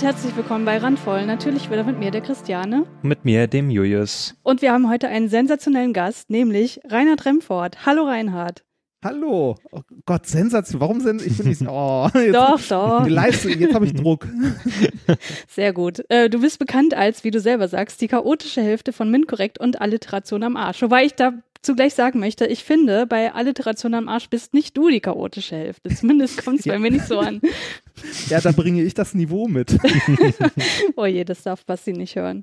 Und herzlich willkommen bei Randvoll. Natürlich wieder mit mir, der Christiane. Mit mir, dem Julius. Und wir haben heute einen sensationellen Gast, nämlich Reinhard Remford. Hallo Reinhard. Hallo. Oh Gott, sensationell. Warum sind ich bin nicht oh, jetzt, Doch, doch. Die Leistung, jetzt habe ich Druck. Sehr gut. Äh, du bist bekannt als, wie du selber sagst, die chaotische Hälfte von MINT-Korrekt und Alliteration am Arsch. Wobei ich da zugleich sagen möchte, ich finde, bei Alliteration am Arsch bist nicht du die chaotische Hälfte. Zumindest kommt es bei mir nicht so an. Ja, da bringe ich das Niveau mit. oh je, das darf Basti nicht hören.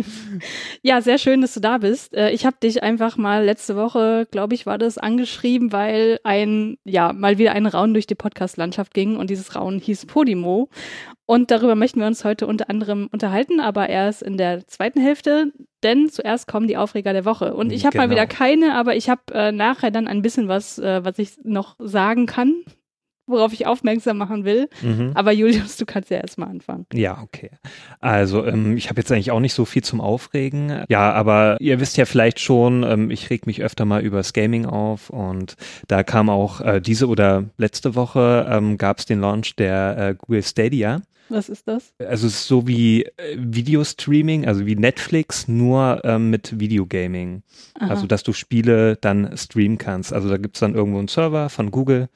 ja, sehr schön, dass du da bist. Äh, ich habe dich einfach mal letzte Woche, glaube ich, war das angeschrieben, weil ein, ja, mal wieder ein Raun durch die Podcast-Landschaft ging und dieses Raun hieß Podimo. Und darüber möchten wir uns heute unter anderem unterhalten, aber erst in der zweiten Hälfte, denn zuerst kommen die Aufreger der Woche. Und ich habe genau. mal wieder keine, aber ich habe äh, nachher dann ein bisschen was, äh, was ich noch sagen kann worauf ich aufmerksam machen will. Mhm. Aber Julius, du kannst ja erstmal anfangen. Ja, okay. Also ähm, ich habe jetzt eigentlich auch nicht so viel zum Aufregen. Ja, aber ihr wisst ja vielleicht schon, ähm, ich reg mich öfter mal übers Gaming auf und da kam auch äh, diese oder letzte Woche ähm, gab es den Launch der äh, Google Stadia. Was ist das? Also es ist so wie äh, Videostreaming, also wie Netflix, nur ähm, mit Videogaming. Aha. Also dass du Spiele dann streamen kannst. Also da gibt es dann irgendwo einen Server von Google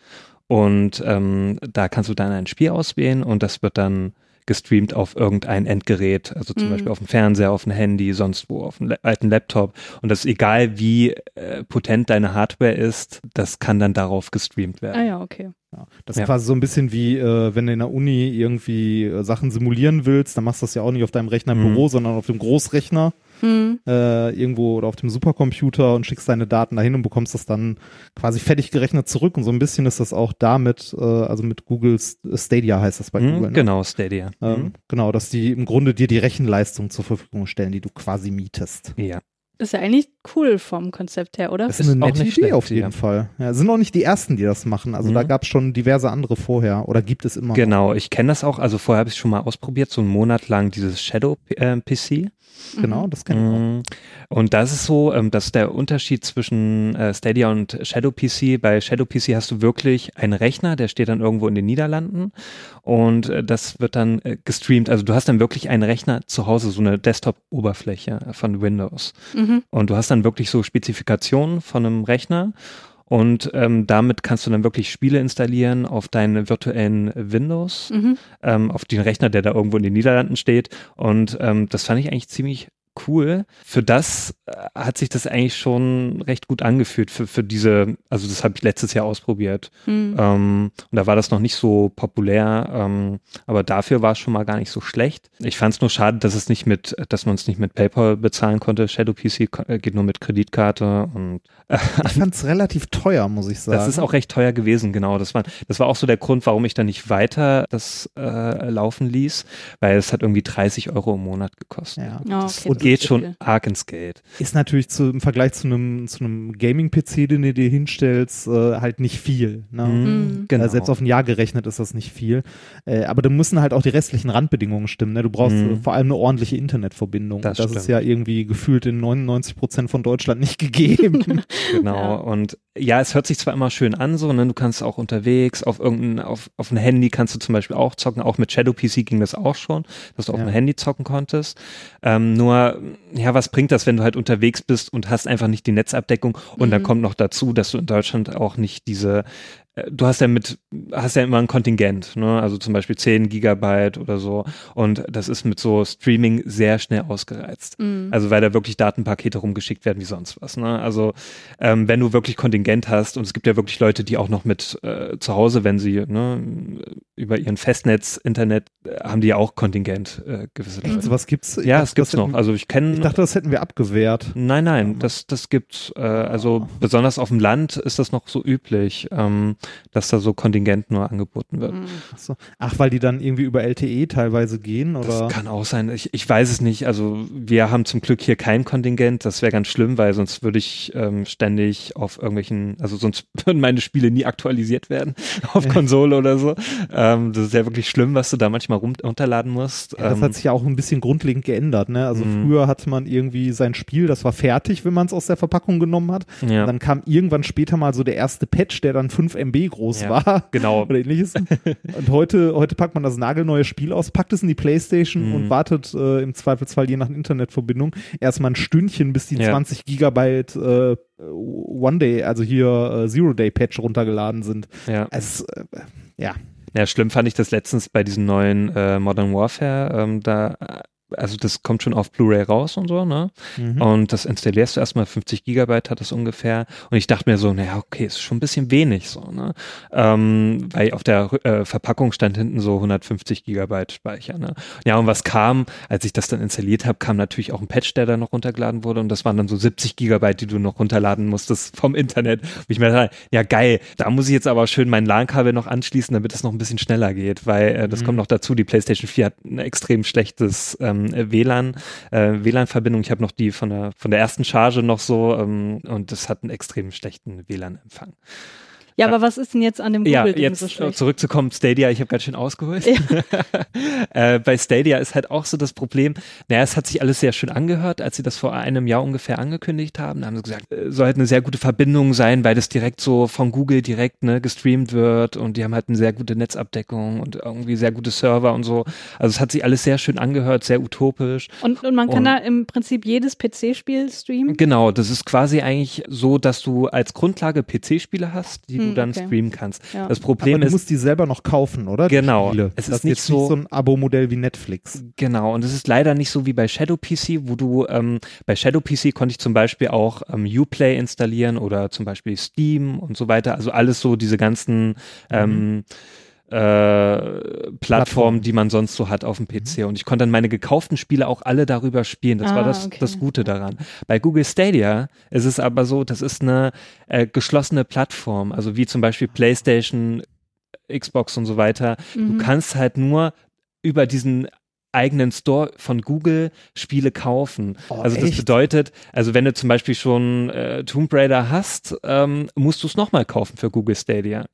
und ähm, da kannst du dann ein Spiel auswählen und das wird dann gestreamt auf irgendein Endgerät, also zum mhm. Beispiel auf dem Fernseher, auf dem Handy, sonst wo, auf einem alten Laptop. Und das ist egal, wie äh, potent deine Hardware ist, das kann dann darauf gestreamt werden. Ah ja, okay. Ja, das ist ja. quasi so ein bisschen wie, äh, wenn du in der Uni irgendwie äh, Sachen simulieren willst, dann machst du das ja auch nicht auf deinem Rechner im mhm. Büro, sondern auf dem Großrechner hm. äh, irgendwo oder auf dem Supercomputer und schickst deine Daten dahin und bekommst das dann quasi fertig gerechnet zurück. Und so ein bisschen ist das auch damit, äh, also mit Google Stadia heißt das bei hm, Google. Ne? Genau, Stadia. Ähm, hm. Genau, dass die im Grunde dir die Rechenleistung zur Verfügung stellen, die du quasi mietest. Ja. Das ist ja eigentlich cool vom Konzept her, oder? Das ist eine nette Idee schlecht, auf jeden ja. Fall. Ja, sind auch nicht die ersten, die das machen. Also mhm. da gab es schon diverse andere vorher oder gibt es immer. Genau, ich kenne das auch. Also vorher habe ich es schon mal ausprobiert, so einen Monat lang dieses Shadow äh, PC. Genau, mhm. das kenne ich auch. Mhm. Und das ist so, ähm, dass der Unterschied zwischen äh, Stadia und Shadow PC. Bei Shadow PC hast du wirklich einen Rechner, der steht dann irgendwo in den Niederlanden und äh, das wird dann äh, gestreamt. Also du hast dann wirklich einen Rechner zu Hause, so eine Desktop-Oberfläche von Windows. Mhm. Und du hast dann wirklich so Spezifikationen von einem Rechner und ähm, damit kannst du dann wirklich Spiele installieren auf deinen virtuellen Windows, mhm. ähm, auf den Rechner, der da irgendwo in den Niederlanden steht. Und ähm, das fand ich eigentlich ziemlich cool. Für das äh, hat sich das eigentlich schon recht gut angefühlt, für, für diese, also das habe ich letztes Jahr ausprobiert. Mhm. Ähm, und da war das noch nicht so populär, ähm, aber dafür war es schon mal gar nicht so schlecht. Ich fand es nur schade, dass es nicht mit, dass man es nicht mit PayPal bezahlen konnte. Shadow PC äh, geht nur mit Kreditkarte und äh, ich fand es relativ teuer, muss ich sagen. Das ist auch recht teuer gewesen, genau. Das war, das war auch so der Grund, warum ich dann nicht weiter das äh, laufen ließ, weil es hat irgendwie 30 Euro im Monat gekostet. Ja. Oh, okay, und geht schon arg ins Geld. Ist natürlich zu, im Vergleich zu einem, zu einem Gaming-PC, den du dir hinstellst, äh, halt nicht viel. Ne? Mhm, mhm. genau. Also selbst auf ein Jahr gerechnet ist das nicht viel. Äh, aber da müssen halt auch die restlichen Randbedingungen stimmen. Ne? Du brauchst mhm. vor allem eine ordentliche Internetverbindung. Das, das ist ja irgendwie gefühlt in 99 Prozent von Deutschland nicht gegeben. genau. Ja. Und ja, es hört sich zwar immer schön an, so, ne? Du kannst auch unterwegs auf irgendein, auf, auf ein Handy kannst du zum Beispiel auch zocken. Auch mit Shadow PC ging das auch schon, dass du auf ja. ein Handy zocken konntest. Ähm, nur, ja, was bringt das, wenn du halt unterwegs bist und hast einfach nicht die Netzabdeckung? Und mhm. dann kommt noch dazu, dass du in Deutschland auch nicht diese äh, du hast ja mit, hast ja immer ein Kontingent, ne? Also zum Beispiel 10 Gigabyte oder so. Und das ist mit so Streaming sehr schnell ausgereizt. Mhm. Also weil da wirklich Datenpakete rumgeschickt werden wie sonst was. Ne? Also ähm, wenn du wirklich Kontingent hast, und es gibt ja wirklich Leute, die auch noch mit äh, zu Hause, wenn sie ne, über ihren Festnetz, Internet, äh, haben die ja auch Kontingent äh, gewisse Leute. Also was gibt's? Ja, es gibt's noch. Also ich kenne. Ich dachte, das hätten wir abgewehrt. Nein, nein, das, das gibt's. Äh, also oh. besonders auf dem Land ist das noch so üblich. Ähm, dass da so Kontingent nur angeboten wird. Mhm. Ach, so. Ach, weil die dann irgendwie über LTE teilweise gehen? Oder? Das kann auch sein. Ich, ich weiß es nicht. Also wir haben zum Glück hier kein Kontingent. Das wäre ganz schlimm, weil sonst würde ich ähm, ständig auf irgendwelchen, also sonst würden meine Spiele nie aktualisiert werden auf Konsole oder so. Ähm, das ist ja wirklich schlimm, was du da manchmal runterladen musst. Ja, das ähm, hat sich ja auch ein bisschen grundlegend geändert. Ne? Also mhm. früher hatte man irgendwie sein Spiel, das war fertig, wenn man es aus der Verpackung genommen hat. Ja. Dann kam irgendwann später mal so der erste Patch, der dann 5 MB MB groß Ja, war. genau. Oder ähnliches. Und heute, heute packt man das nagelneue Spiel aus, packt es in die Playstation Mhm. und wartet äh, im Zweifelsfall je nach Internetverbindung erstmal ein Stündchen, bis die Ja. 20 Gigabyte äh, One Day, also hier äh, Zero Day Patch runtergeladen sind. Ja. Es, äh, ja. Ja, schlimm fand ich das letztens bei diesem neuen äh, Modern Warfare. Ähm, da, äh, also das kommt schon auf Blu-ray raus und so, ne? Mhm. Und das installierst du erstmal 50 Gigabyte hat das ungefähr. Und ich dachte mir so, naja, okay, ist schon ein bisschen wenig so, ne? Ähm, weil auf der äh, Verpackung stand hinten so 150 Gigabyte Speicher, ne? Ja, und was kam, als ich das dann installiert habe, kam natürlich auch ein Patch, der da noch runtergeladen wurde. Und das waren dann so 70 Gigabyte, die du noch runterladen musstest vom Internet. Und ich mir dachte, ja geil, da muss ich jetzt aber schön mein LAN-Kabel noch anschließen, damit es noch ein bisschen schneller geht, weil äh, das Mhm. kommt noch dazu, die PlayStation 4 hat ein extrem schlechtes ähm, WLAN, äh, WLAN-Verbindung. Ich habe noch die von der von der ersten Charge noch so ähm, und das hat einen extrem schlechten WLAN-Empfang. Ja, aber was ist denn jetzt an dem Ja, Google-Ding jetzt so zurückzukommen, Stadia, ich habe ganz schön ausgeholt. äh, bei Stadia ist halt auch so das Problem, naja, es hat sich alles sehr schön angehört, als sie das vor einem Jahr ungefähr angekündigt haben. Da haben sie gesagt, äh, soll halt eine sehr gute Verbindung sein, weil das direkt so von Google direkt ne, gestreamt wird und die haben halt eine sehr gute Netzabdeckung und irgendwie sehr gute Server und so. Also es hat sich alles sehr schön angehört, sehr utopisch. Und, und man kann Und- da im Prinzip jedes PC-Spiel streamen? Genau, das ist quasi eigentlich so, dass du als Grundlage PC-Spiele hast, die du dann okay. streamen kannst. Ja. Das Aber Problem du ist, musst die selber noch kaufen, oder? Genau. Es das ist nicht jetzt so- nicht so ein Abo-Modell wie Netflix. Genau, und es ist leider nicht so wie bei Shadow PC, wo du ähm, bei Shadow PC konnte ich zum Beispiel auch ähm, Uplay installieren oder zum Beispiel Steam und so weiter. Also alles so diese ganzen ähm, äh, Plattformen, die man sonst so hat auf dem PC. Und ich konnte dann meine gekauften Spiele auch alle darüber spielen. Das war Ah, das, okay. das Gute daran. Bei Google Stadia ist es aber so, das ist eine äh, geschlossene Plattform, also wie zum Beispiel PlayStation, Xbox und so weiter. Mhm. Du kannst halt nur über diesen eigenen Store von Google Spiele kaufen. Oh, also das echt? bedeutet, also wenn du zum Beispiel schon äh, Tomb Raider hast, ähm, musst du es nochmal kaufen für Google Stadia.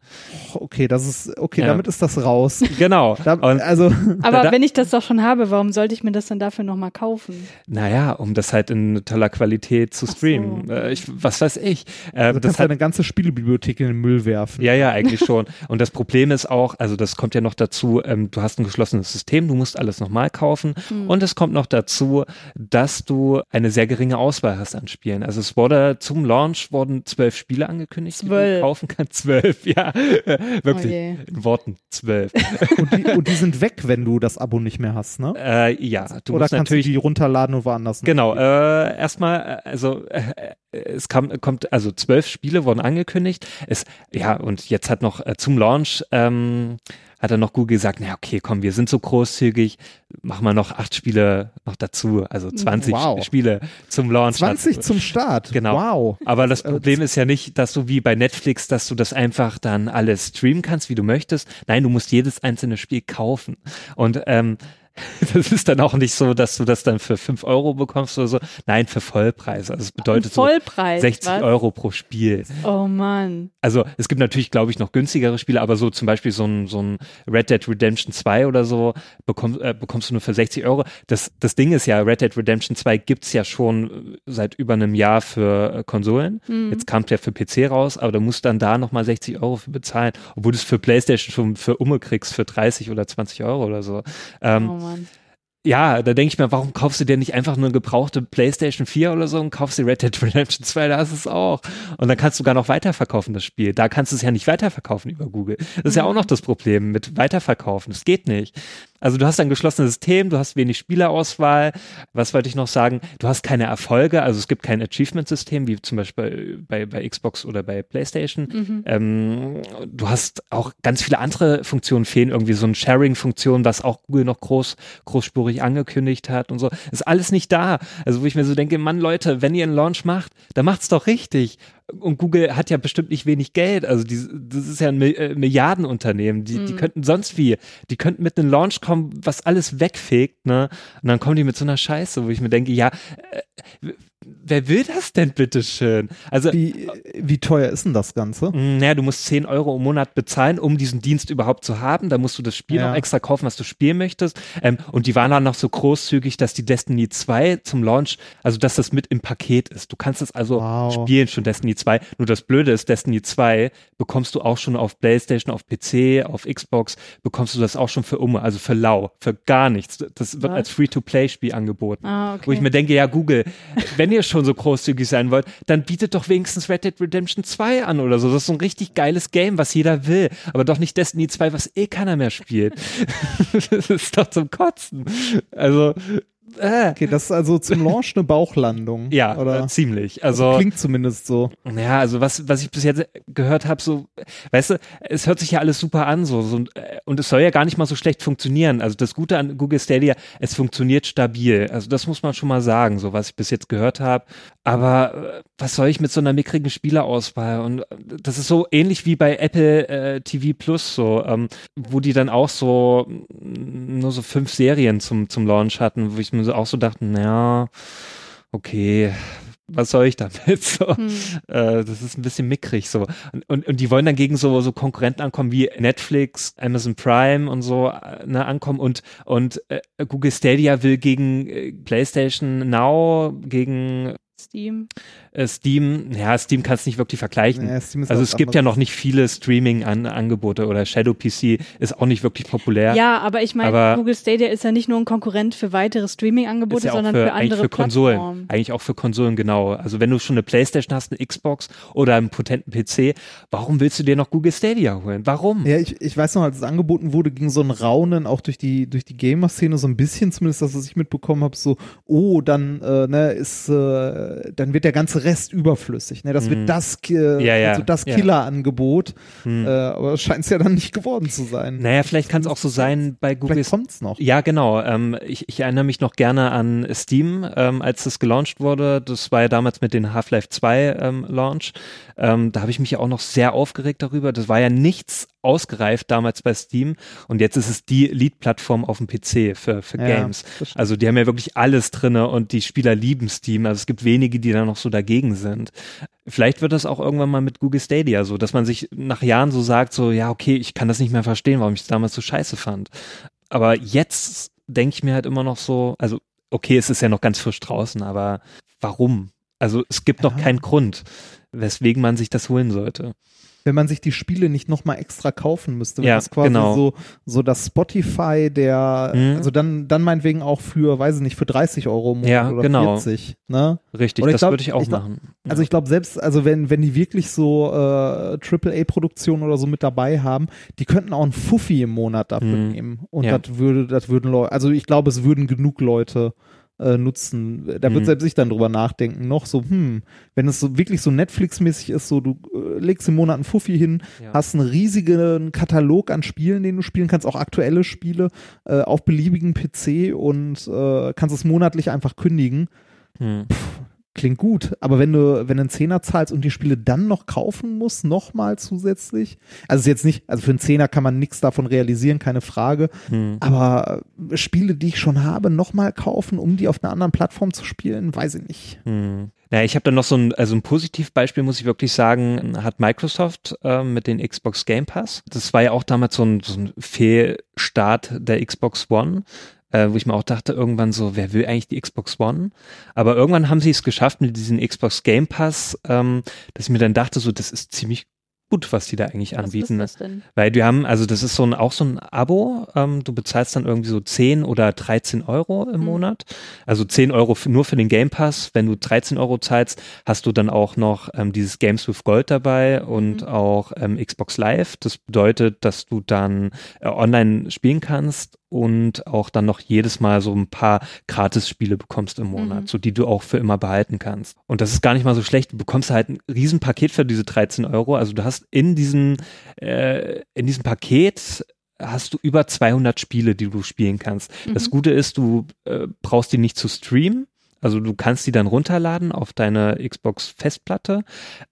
Okay, das ist, okay, Ja. damit ist das raus. Genau. Da, also, Aber da- wenn ich das doch schon habe, warum sollte ich mir das dann dafür nochmal kaufen? naja, um das halt in toller Qualität zu Ach so. streamen. Äh, ich, was weiß ich. Äh, also das kannst hat deine ganze Spielebibliothek in den Müll werfen. Ja, ja, eigentlich schon. Und das Problem ist auch, also das kommt ja noch dazu, ähm, du hast ein geschlossenes System, du musst alles nochmal kaufen. Hm. Und es kommt noch dazu, dass du eine sehr geringe Auswahl hast an Spielen. Also es wurde zum Launch wurden zwölf Spiele angekündigt, die Zwölf. du kaufen kannst. Zwölf, ja. Wirklich. Oh je. in Worten, zwölf. Und, die, und die sind weg, wenn du das Abo nicht mehr hast, ne? äh, ja, du Oder musst kannst natürlich du die runterladen und woanders? Genau, äh, erstmal, äh, also äh, äh, es kam, kommt, also zwölf Spiele wurden angekündigt. Es, ja, und jetzt hat noch äh, zum Launch ähm, hat dann noch Google gesagt, na okay, komm, wir sind so großzügig, machen wir noch acht Spiele noch dazu, also 20 Wow. Spiele zum Launch. 20 zum Start. Genau. Wow. Aber das Äh, Problem ist ja nicht, dass du wie bei Netflix, dass du das einfach dann alles streamen kannst, wie du möchtest. Nein, du musst jedes einzelne Spiel kaufen. Und ähm, das ist dann auch nicht so, dass du das dann für 5 Euro bekommst oder so. Nein, für Vollpreis. Also es bedeutet so Vollpreis. 60 was? Euro pro Spiel. Oh Mann. Also es gibt natürlich, glaube ich, noch günstigere Spiele, aber so zum Beispiel so ein, so ein Red Dead Redemption 2 oder so bekomm, äh, bekommst du nur für 60 Euro. Das, das Ding ist ja, Red Dead Redemption 2 gibt's ja schon äh, seit über einem Jahr für äh, Konsolen. Mhm. Jetzt kam der für PC raus, aber du musst dann da nochmal 60 Euro für bezahlen, obwohl du es für Playstation schon für Umme kriegst für 30 oder 20 Euro oder so. Ähm, Oh Mann. ja, da denke ich mir, warum kaufst du dir nicht einfach nur eine gebrauchte PlayStation 4 oder so und kaufst dir Red Dead Redemption 2, da hast du es auch. Und dann kannst du gar noch weiterverkaufen, das Spiel. Da kannst du es ja nicht weiterverkaufen über Google. Das ist ja auch noch das Problem mit Weiterverkaufen. Das geht nicht. Also du hast ein geschlossenes System, du hast wenig Spielerauswahl. Was wollte ich noch sagen? Du hast keine Erfolge, also es gibt kein Achievement-System, wie zum Beispiel bei, bei Xbox oder bei PlayStation. Mhm. Ähm, du hast auch ganz viele andere Funktionen fehlen, irgendwie so eine Sharing-Funktion, was auch Google noch groß, großspurig angekündigt hat und so. Ist alles nicht da. Also wo ich mir so denke, Mann, Leute, wenn ihr einen Launch macht, dann macht's doch richtig. Und Google hat ja bestimmt nicht wenig Geld. Also die, das ist ja ein äh, Milliardenunternehmen. Die, die Mhm. könnten sonst wie, die könnten mit einem Launch kommen, was alles wegfegt, ne? Und dann kommen die mit so einer Scheiße, wo ich mir denke, ja, äh, wer will das denn bitteschön? Also wie, wie teuer ist denn das Ganze? Mm, naja, du musst 10 Euro im Monat bezahlen, um diesen Dienst überhaupt zu haben. Da musst du das Spiel ja. noch extra kaufen, was du spielen möchtest. Ähm, und die waren dann noch so großzügig, dass die Destiny 2 zum Launch, also dass das mit im Paket ist. Du kannst es also wow. spielen, schon Destiny 2. Nur das Blöde ist, Destiny 2 bekommst du auch schon auf Playstation, auf PC, auf Xbox, bekommst du das auch schon für um, also für lau, für gar nichts. Das wird was? als Free-to-Play-Spiel angeboten. Ah, okay. Wo ich mir denke, ja Google, wenn ihr schon so großzügig sein wollt, dann bietet doch wenigstens Red Dead Redemption 2 an oder so. Das ist so ein richtig geiles Game, was jeder will. Aber doch nicht Destiny 2, was eh keiner mehr spielt. das ist doch zum Kotzen. Also, äh. Okay, das ist also zum Launch eine Bauchlandung. Ja, oder? Äh, ziemlich. Also, also, klingt zumindest so. Ja, also was, was ich bis jetzt gehört habe, so, weißt du, es hört sich ja alles super an, so, so und es soll ja gar nicht mal so schlecht funktionieren. Also das Gute an Google Stadia, es funktioniert stabil. Also das muss man schon mal sagen, so was ich bis jetzt gehört habe. Aber äh, was soll ich mit so einer mickrigen Spielerauswahl? Und äh, das ist so ähnlich wie bei Apple äh, TV Plus, so, ähm, wo die dann auch so nur so fünf Serien zum, zum Launch hatten, wo ich mir so auch so dachte, naja, okay, was soll ich damit? So, hm. äh, das ist ein bisschen mickrig so. Und, und, und, die wollen dann gegen so, so Konkurrenten ankommen wie Netflix, Amazon Prime und so äh, ne, ankommen und, und äh, Google Stadia will gegen äh, PlayStation Now, gegen Steam. Äh, Steam, ja, Steam kannst du nicht wirklich vergleichen. Ja, also es gibt ja noch nicht viele Streaming-Angebote oder Shadow PC ist auch nicht wirklich populär. Ja, aber ich meine, Google Stadia ist ja nicht nur ein Konkurrent für weitere Streaming-Angebote, ja sondern für, für andere für Konsolen. Plattformen. Eigentlich auch für Konsolen, genau. Also wenn du schon eine Playstation hast, eine Xbox oder einen potenten PC, warum willst du dir noch Google Stadia holen? Warum? Ja, ich, ich weiß noch, als es angeboten wurde, ging so ein Raunen auch durch die, durch die Gamer-Szene so ein bisschen zumindest, dass ich mitbekommen habe, so, oh, dann äh, ne, ist, äh, dann wird der ganze Rest überflüssig. Ne? Das wird mhm. das, äh, ja, ja. Also das Killer-Angebot. Mhm. Äh, aber scheint es ja dann nicht geworden zu sein. Naja, vielleicht kann es auch so sein bei Google. Vielleicht kommt's noch. Ja, genau. Ähm, ich, ich, erinnere mich noch gerne an Steam, ähm, als es gelauncht wurde. Das war ja damals mit den Half-Life 2 ähm, Launch. Ähm, da habe ich mich ja auch noch sehr aufgeregt darüber. Das war ja nichts ausgereift damals bei Steam und jetzt ist es die Lead-Plattform auf dem PC für, für ja, Games. Also die haben ja wirklich alles drinne und die Spieler lieben Steam. Also es gibt wenige, die da noch so dagegen sind. Vielleicht wird das auch irgendwann mal mit Google Stadia so, dass man sich nach Jahren so sagt, so, ja, okay, ich kann das nicht mehr verstehen, warum ich es damals so scheiße fand. Aber jetzt denke ich mir halt immer noch so, also okay, es ist ja noch ganz frisch draußen, aber warum? Also es gibt ja. noch keinen Grund, weswegen man sich das holen sollte wenn man sich die Spiele nicht nochmal extra kaufen müsste. Wenn ja, das quasi genau. so, so das Spotify der, mhm. also dann, dann meinetwegen auch für, weiß ich nicht, für 30 Euro im Monat ja, oder genau. 40. Ne? Richtig, das würde ich auch ich glaub, machen. Ja. Also ich glaube selbst, also wenn, wenn die wirklich so äh, AAA-Produktionen oder so mit dabei haben, die könnten auch ein Fuffi im Monat dafür mhm. nehmen. Und ja. das würde, das würden Leute, also ich glaube, es würden genug Leute äh, nutzen. Da wird mhm. selbst ich dann drüber nachdenken, noch so, hm, wenn es so wirklich so Netflix-mäßig ist, so du äh, legst im Monat einen Fuffi hin, ja. hast einen riesigen Katalog an Spielen, den du spielen kannst, auch aktuelle Spiele äh, auf beliebigen PC und äh, kannst es monatlich einfach kündigen. Hm. Puh, Klingt gut, aber wenn du, wenn du einen Zehner zahlst und die Spiele dann noch kaufen musst, nochmal zusätzlich, also ist jetzt nicht, also für einen Zehner kann man nichts davon realisieren, keine Frage, hm. aber Spiele, die ich schon habe, nochmal kaufen, um die auf einer anderen Plattform zu spielen, weiß ich nicht. Hm. Naja, ich habe dann noch so ein, also ein Positivbeispiel, muss ich wirklich sagen, hat Microsoft äh, mit den Xbox Game Pass. Das war ja auch damals so ein, so ein Fehlstart der Xbox One äh, wo ich mir auch dachte, irgendwann so, wer will eigentlich die Xbox One? Aber irgendwann haben sie es geschafft mit diesem Xbox Game Pass, ähm, dass ich mir dann dachte, so, das ist ziemlich gut, was die da eigentlich anbieten. Was ist das denn? Weil die haben, also das ist so ein, auch so ein Abo, ähm, du bezahlst dann irgendwie so 10 oder 13 Euro im mhm. Monat. Also 10 Euro nur für den Game Pass. Wenn du 13 Euro zahlst, hast du dann auch noch ähm, dieses Games with Gold dabei und mhm. auch ähm, Xbox Live. Das bedeutet, dass du dann äh, online spielen kannst und auch dann noch jedes Mal so ein paar Gratis-Spiele bekommst im Monat, mhm. so die du auch für immer behalten kannst. Und das ist gar nicht mal so schlecht. Du bekommst halt ein Riesenpaket für diese 13 Euro. Also du hast in diesem, äh, in diesem Paket hast du über 200 Spiele, die du spielen kannst. Mhm. Das Gute ist, du äh, brauchst die nicht zu streamen. Also du kannst die dann runterladen auf deine Xbox Festplatte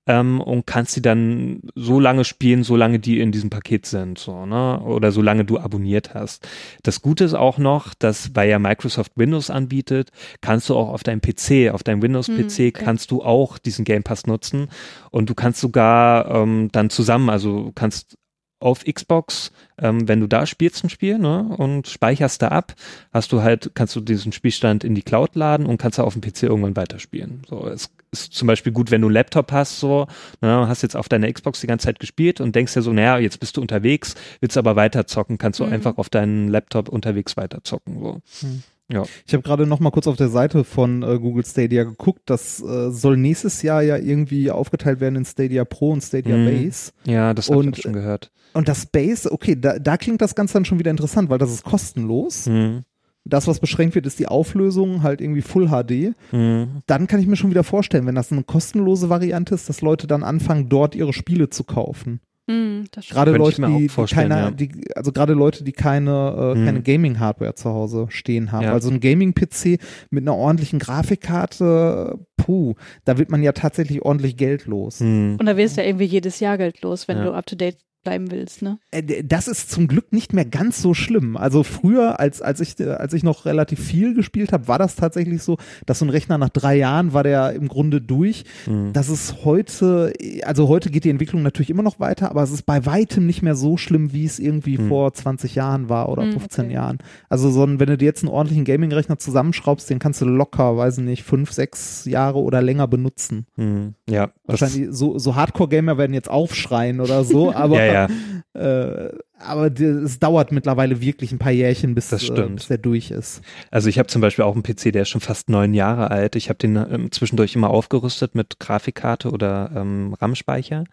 ähm, und kannst die dann so lange spielen, solange die in diesem Paket sind, so, ne? Oder solange du abonniert hast. Das Gute ist auch noch, dass weil ja Microsoft Windows anbietet, kannst du auch auf deinem PC, auf deinem Windows-PC hm, okay. kannst du auch diesen Game Pass nutzen und du kannst sogar ähm, dann zusammen, also kannst auf Xbox, ähm, wenn du da spielst ein Spiel ne, und speicherst da ab, hast du halt, kannst du diesen Spielstand in die Cloud laden und kannst da auf dem PC irgendwann weiterspielen. So, es ist zum Beispiel gut, wenn du einen Laptop hast, so, ne, hast jetzt auf deiner Xbox die ganze Zeit gespielt und denkst ja so, naja, jetzt bist du unterwegs, willst aber weiterzocken, kannst du mhm. einfach auf deinen Laptop unterwegs weiterzocken. So. Mhm. Ja. Ich habe gerade noch mal kurz auf der Seite von äh, Google Stadia geguckt. Das äh, soll nächstes Jahr ja irgendwie aufgeteilt werden in Stadia Pro und Stadia mhm. Base. Ja, das habe ich schon gehört. Und das Base, okay, da, da klingt das Ganze dann schon wieder interessant, weil das ist kostenlos. Mhm. Das, was beschränkt wird, ist die Auflösung, halt irgendwie Full HD. Mhm. Dann kann ich mir schon wieder vorstellen, wenn das eine kostenlose Variante ist, dass Leute dann anfangen, dort ihre Spiele zu kaufen. Mm, gerade Leute, die, die keine, ja. die, also gerade Leute, die keine, äh, mm. keine Gaming-Hardware zu Hause stehen haben. Ja. Also ein Gaming-PC mit einer ordentlichen Grafikkarte, puh, da wird man ja tatsächlich ordentlich Geld los. Mm. Und da wirst du ja irgendwie jedes Jahr Geld los, wenn ja. du up to date bleiben willst, ne? Äh, das ist zum Glück nicht mehr ganz so schlimm. Also früher, als, als, ich, als ich noch relativ viel gespielt habe, war das tatsächlich so, dass so ein Rechner nach drei Jahren war der im Grunde durch. Mhm. Das ist heute, also heute geht die Entwicklung natürlich immer noch weiter, aber es ist bei weitem nicht mehr so schlimm, wie es irgendwie mhm. vor 20 Jahren war oder mhm, 15 okay. Jahren. Also so ein, wenn du dir jetzt einen ordentlichen Gaming-Rechner zusammenschraubst, den kannst du locker, weiß ich nicht, fünf, sechs Jahre oder länger benutzen. Mhm. Ja. Wahrscheinlich so, so Hardcore-Gamer werden jetzt aufschreien oder so, aber ja, ja. Äh, aber es dauert mittlerweile wirklich ein paar Jährchen, bis, äh, bis der durch ist. Also ich habe zum Beispiel auch einen PC, der ist schon fast neun Jahre alt. Ich habe den ähm, zwischendurch immer aufgerüstet mit Grafikkarte oder ähm, RAM-Speicher.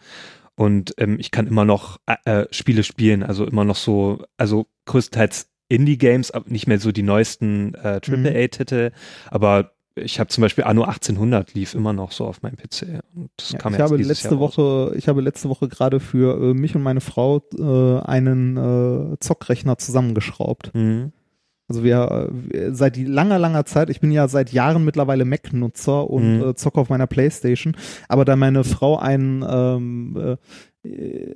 Und ähm, ich kann immer noch äh, äh Spiele spielen, also immer noch so, also größtenteils Indie-Games, nicht mehr so die neuesten äh, AAA-Titel, mhm. aber ich habe zum Beispiel Anno 1800 lief immer noch so auf meinem PC. Ja, ich habe letzte Jahr Woche, raus. ich habe letzte Woche gerade für äh, mich und meine Frau äh, einen äh, Zockrechner zusammengeschraubt. Mhm. Also wir äh, seit langer, langer Zeit, ich bin ja seit Jahren mittlerweile Mac-Nutzer und mhm. äh, zocke auf meiner Playstation, aber da meine Frau einen ähm, äh,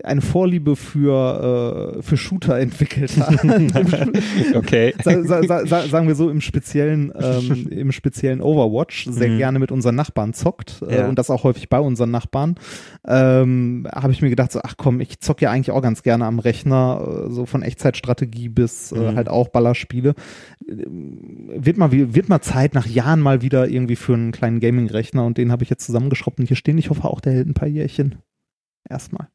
eine Vorliebe für, äh, für Shooter entwickelt hat. okay. Sa sa sa sagen wir so im speziellen, ähm, im speziellen Overwatch sehr mhm. gerne mit unseren Nachbarn zockt äh, ja. und das auch häufig bei unseren Nachbarn, ähm, habe ich mir gedacht, so, ach komm, ich zocke ja eigentlich auch ganz gerne am Rechner, äh, so von Echtzeitstrategie bis äh, mhm. halt auch Ballerspiele. Äh, wird mal, wird mal Zeit, nach Jahren mal wieder irgendwie für einen kleinen Gaming-Rechner und den habe ich jetzt zusammengeschraubt und hier stehen. Ich hoffe auch, der hält ein paar Jährchen. Erstmal.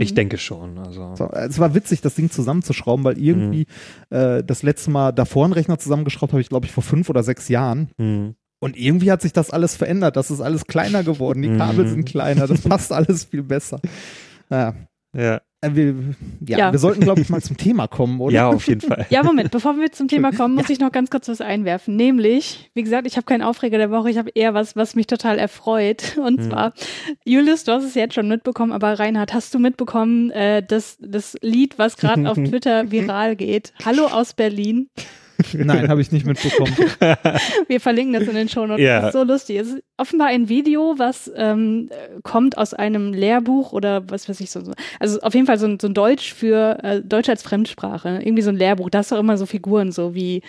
Ich mhm. denke schon. Also. So, es war witzig, das Ding zusammenzuschrauben, weil irgendwie mhm. äh, das letzte Mal davor einen Rechner zusammengeschraubt habe ich, glaube ich, vor fünf oder sechs Jahren. Mhm. Und irgendwie hat sich das alles verändert. Das ist alles kleiner geworden. Die Kabel mhm. sind kleiner. Das passt alles viel besser. Naja. Ja. Äh, wir, ja, ja, wir sollten, glaube ich, mal zum Thema kommen, oder? Ja, auf jeden Fall. Ja, Moment, bevor wir zum Thema kommen, muss ja. ich noch ganz kurz was einwerfen. Nämlich, wie gesagt, ich habe keinen Aufreger der Woche, ich habe eher was, was mich total erfreut. Und hm. zwar, Julius, du hast es jetzt schon mitbekommen, aber Reinhard, hast du mitbekommen, äh, das, das Lied, was gerade auf Twitter viral geht? Hallo aus Berlin. Nein, habe ich nicht mitbekommen. Wir verlinken das in den Show Notes. Ja. Das ist so lustig. Es ist offenbar ein Video, was ähm, kommt aus einem Lehrbuch oder was weiß ich so. Also auf jeden Fall so ein, so ein Deutsch für äh, Deutsch als Fremdsprache. Irgendwie so ein Lehrbuch. Da hast du auch immer so Figuren, so wie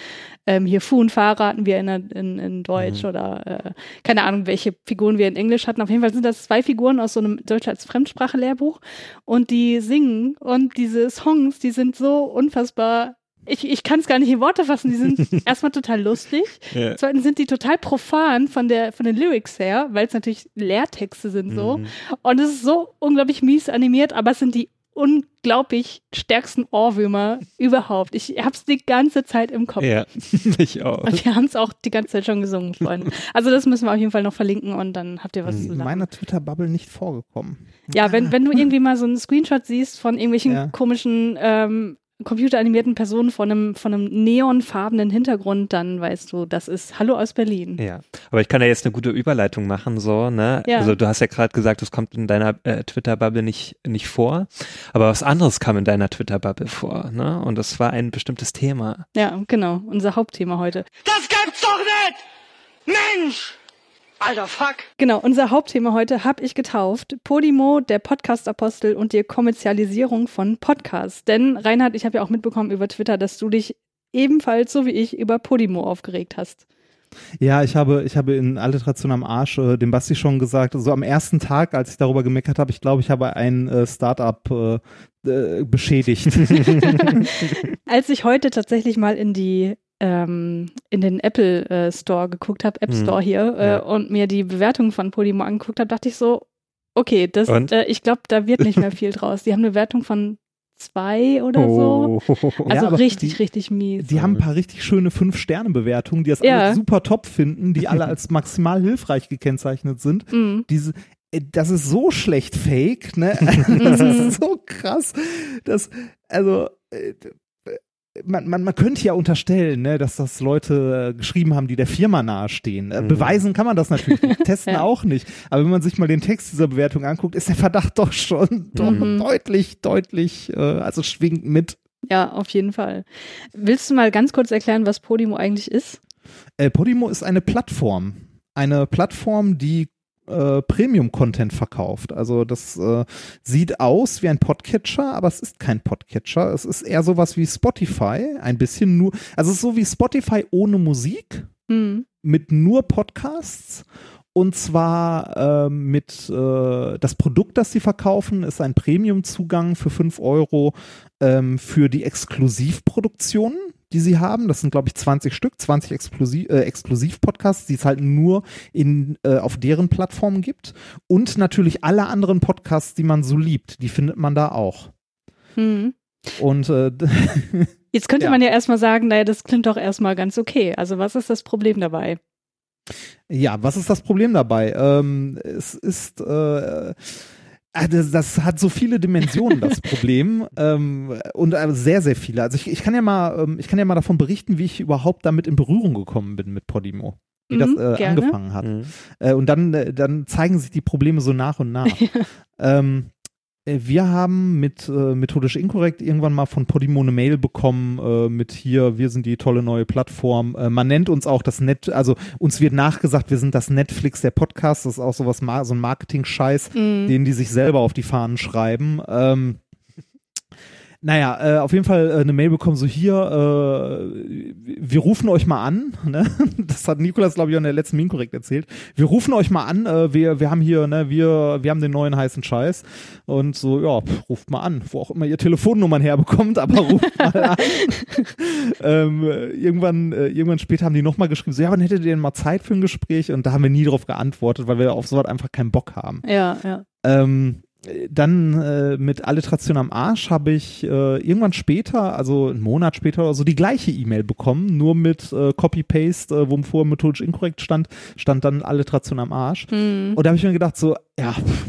ähm, hier Fu und Fahrer hatten wir in, in, in Deutsch mhm. oder äh, keine Ahnung, welche Figuren wir in Englisch hatten. Auf jeden Fall sind das zwei Figuren aus so einem Deutsch als Fremdsprache-Lehrbuch und die singen und diese Songs, die sind so unfassbar ich, ich kann es gar nicht in Worte fassen. Die sind erstmal total lustig. Ja. Zweitens sind die total profan von der von den Lyrics her, weil es natürlich Lehrtexte sind so. Mhm. Und es ist so unglaublich mies animiert, aber es sind die unglaublich stärksten Ohrwürmer überhaupt. Ich hab's die ganze Zeit im Kopf. Ja, ich auch. Und wir haben es auch die ganze Zeit schon gesungen, Freunde. Also das müssen wir auf jeden Fall noch verlinken und dann habt ihr was zu sagen. In meiner Twitter-Bubble nicht vorgekommen. Ja, wenn, wenn du irgendwie mal so einen Screenshot siehst von irgendwelchen ja. komischen ähm, computeranimierten Personen von einem, von einem neonfarbenen Hintergrund, dann weißt du, das ist Hallo aus Berlin. Ja, aber ich kann ja jetzt eine gute Überleitung machen, so, ne? Ja. Also du hast ja gerade gesagt, das kommt in deiner äh, Twitter-Bubble nicht, nicht vor, aber was anderes kam in deiner Twitter-Bubble vor, ne? Und das war ein bestimmtes Thema. Ja, genau, unser Hauptthema heute. Das gibt's doch nicht! Mensch! Alter Fuck. Genau, unser Hauptthema heute habe ich getauft. Podimo, der Podcast-Apostel und die Kommerzialisierung von Podcasts. Denn Reinhard, ich habe ja auch mitbekommen über Twitter, dass du dich ebenfalls, so wie ich, über Podimo aufgeregt hast. Ja, ich habe, ich habe in Alliteration am Arsch äh, dem Basti schon gesagt, so also am ersten Tag, als ich darüber gemeckert habe, ich glaube, ich habe ein äh, Startup äh, äh, beschädigt. als ich heute tatsächlich mal in die ähm, in den Apple äh, Store geguckt habe, App hm. Store hier, äh, ja. und mir die Bewertung von Podimo angeguckt habe, dachte ich so, okay, das, äh, ich glaube, da wird nicht mehr viel draus. Die haben eine Wertung von zwei oder so. Oh. Also ja, richtig, die, richtig mies. Die haben ein paar richtig schöne Fünf-Sterne-Bewertungen, die das ja. alle super top finden, die alle als maximal hilfreich gekennzeichnet sind. Mhm. Diese, äh, das ist so schlecht fake, ne? das ist so krass. dass, also, äh, man, man, man könnte ja unterstellen, ne, dass das Leute äh, geschrieben haben, die der Firma nahestehen. Äh, mhm. Beweisen kann man das natürlich nicht, testen ja. auch nicht. Aber wenn man sich mal den Text dieser Bewertung anguckt, ist der Verdacht doch schon mhm. deutlich, deutlich, äh, also schwingt mit. Ja, auf jeden Fall. Willst du mal ganz kurz erklären, was Podimo eigentlich ist? Äh, Podimo ist eine Plattform. Eine Plattform, die äh, Premium-Content verkauft. Also das äh, sieht aus wie ein Podcatcher, aber es ist kein Podcatcher. Es ist eher sowas wie Spotify, ein bisschen nur, also es ist so wie Spotify ohne Musik, mhm. mit nur Podcasts. Und zwar äh, mit äh, das Produkt, das sie verkaufen, ist ein Premium-Zugang für 5 Euro ähm, für die Exklusivproduktionen die sie haben. Das sind, glaube ich, 20 Stück, 20 Exklusiv, äh, Exklusiv-Podcasts, die es halt nur in, äh, auf deren Plattformen gibt. Und natürlich alle anderen Podcasts, die man so liebt, die findet man da auch. Hm. Und äh, jetzt könnte ja. man ja erstmal sagen, naja, das klingt doch erstmal ganz okay. Also was ist das Problem dabei? Ja, was ist das Problem dabei? Ähm, es ist äh, Ah, das, das, hat so viele Dimensionen, das Problem. ähm, und äh, sehr, sehr viele. Also ich, ich, kann ja mal, ähm, ich kann ja mal davon berichten, wie ich überhaupt damit in Berührung gekommen bin mit Podimo. Wie mhm, das äh, angefangen hat. Mhm. Äh, und dann, äh, dann zeigen sich die Probleme so nach und nach. ähm, äh, wir haben mit äh, methodisch inkorrekt irgendwann mal von Podimo eine Mail bekommen äh, mit hier, wir sind die tolle neue Plattform. Äh, man nennt uns auch das Net, also uns wird nachgesagt, wir sind das Netflix der Podcasts. Das ist auch sowas, so ein Marketing-Scheiß, mm. den die sich selber auf die Fahnen schreiben. Ähm, naja, äh, auf jeden Fall äh, eine Mail bekommen, so hier, äh, wir rufen euch mal an, ne? das hat Nikolas, glaube ich, in der letzten Min korrekt erzählt, wir rufen euch mal an, äh, wir, wir haben hier, ne, wir, wir haben den neuen heißen Scheiß und so, ja, pff, ruft mal an, wo auch immer ihr Telefonnummern herbekommt, aber ruft mal an. ähm, irgendwann, äh, irgendwann später haben die nochmal geschrieben, so, ja, wann hättet ihr denn mal Zeit für ein Gespräch? Und da haben wir nie drauf geantwortet, weil wir auf sowas einfach keinen Bock haben. Ja, ja. Ähm, dann äh, mit Alliteration am Arsch habe ich äh, irgendwann später, also einen Monat später oder so, die gleiche E-Mail bekommen, nur mit äh, Copy-Paste, äh, wo vorher methodisch inkorrekt stand, stand dann Alliteration am Arsch. Mhm. Und da habe ich mir gedacht, so, ja, pff,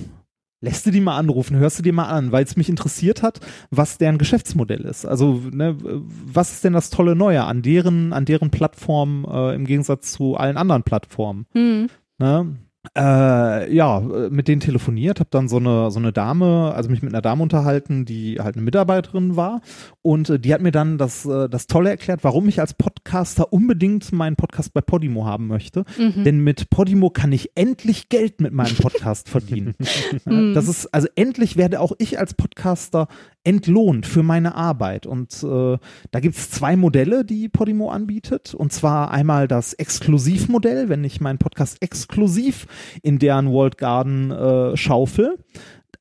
lässt du die mal anrufen, hörst du dir mal an, weil es mich interessiert hat, was deren Geschäftsmodell ist. Also, ne, was ist denn das tolle Neue an deren, an deren Plattform äh, im Gegensatz zu allen anderen Plattformen? Mhm. Ne? Äh, ja, mit denen telefoniert, habe dann so eine so eine Dame, also mich mit einer Dame unterhalten, die halt eine Mitarbeiterin war und äh, die hat mir dann das äh, das Tolle erklärt, warum ich als Podcaster unbedingt meinen Podcast bei Podimo haben möchte, mhm. denn mit Podimo kann ich endlich Geld mit meinem Podcast verdienen. Mhm. das ist also endlich werde auch ich als Podcaster entlohnt für meine Arbeit. Und äh, da gibt es zwei Modelle, die Podimo anbietet. Und zwar einmal das Exklusivmodell, wenn ich meinen Podcast exklusiv in deren World Garden äh, schaufel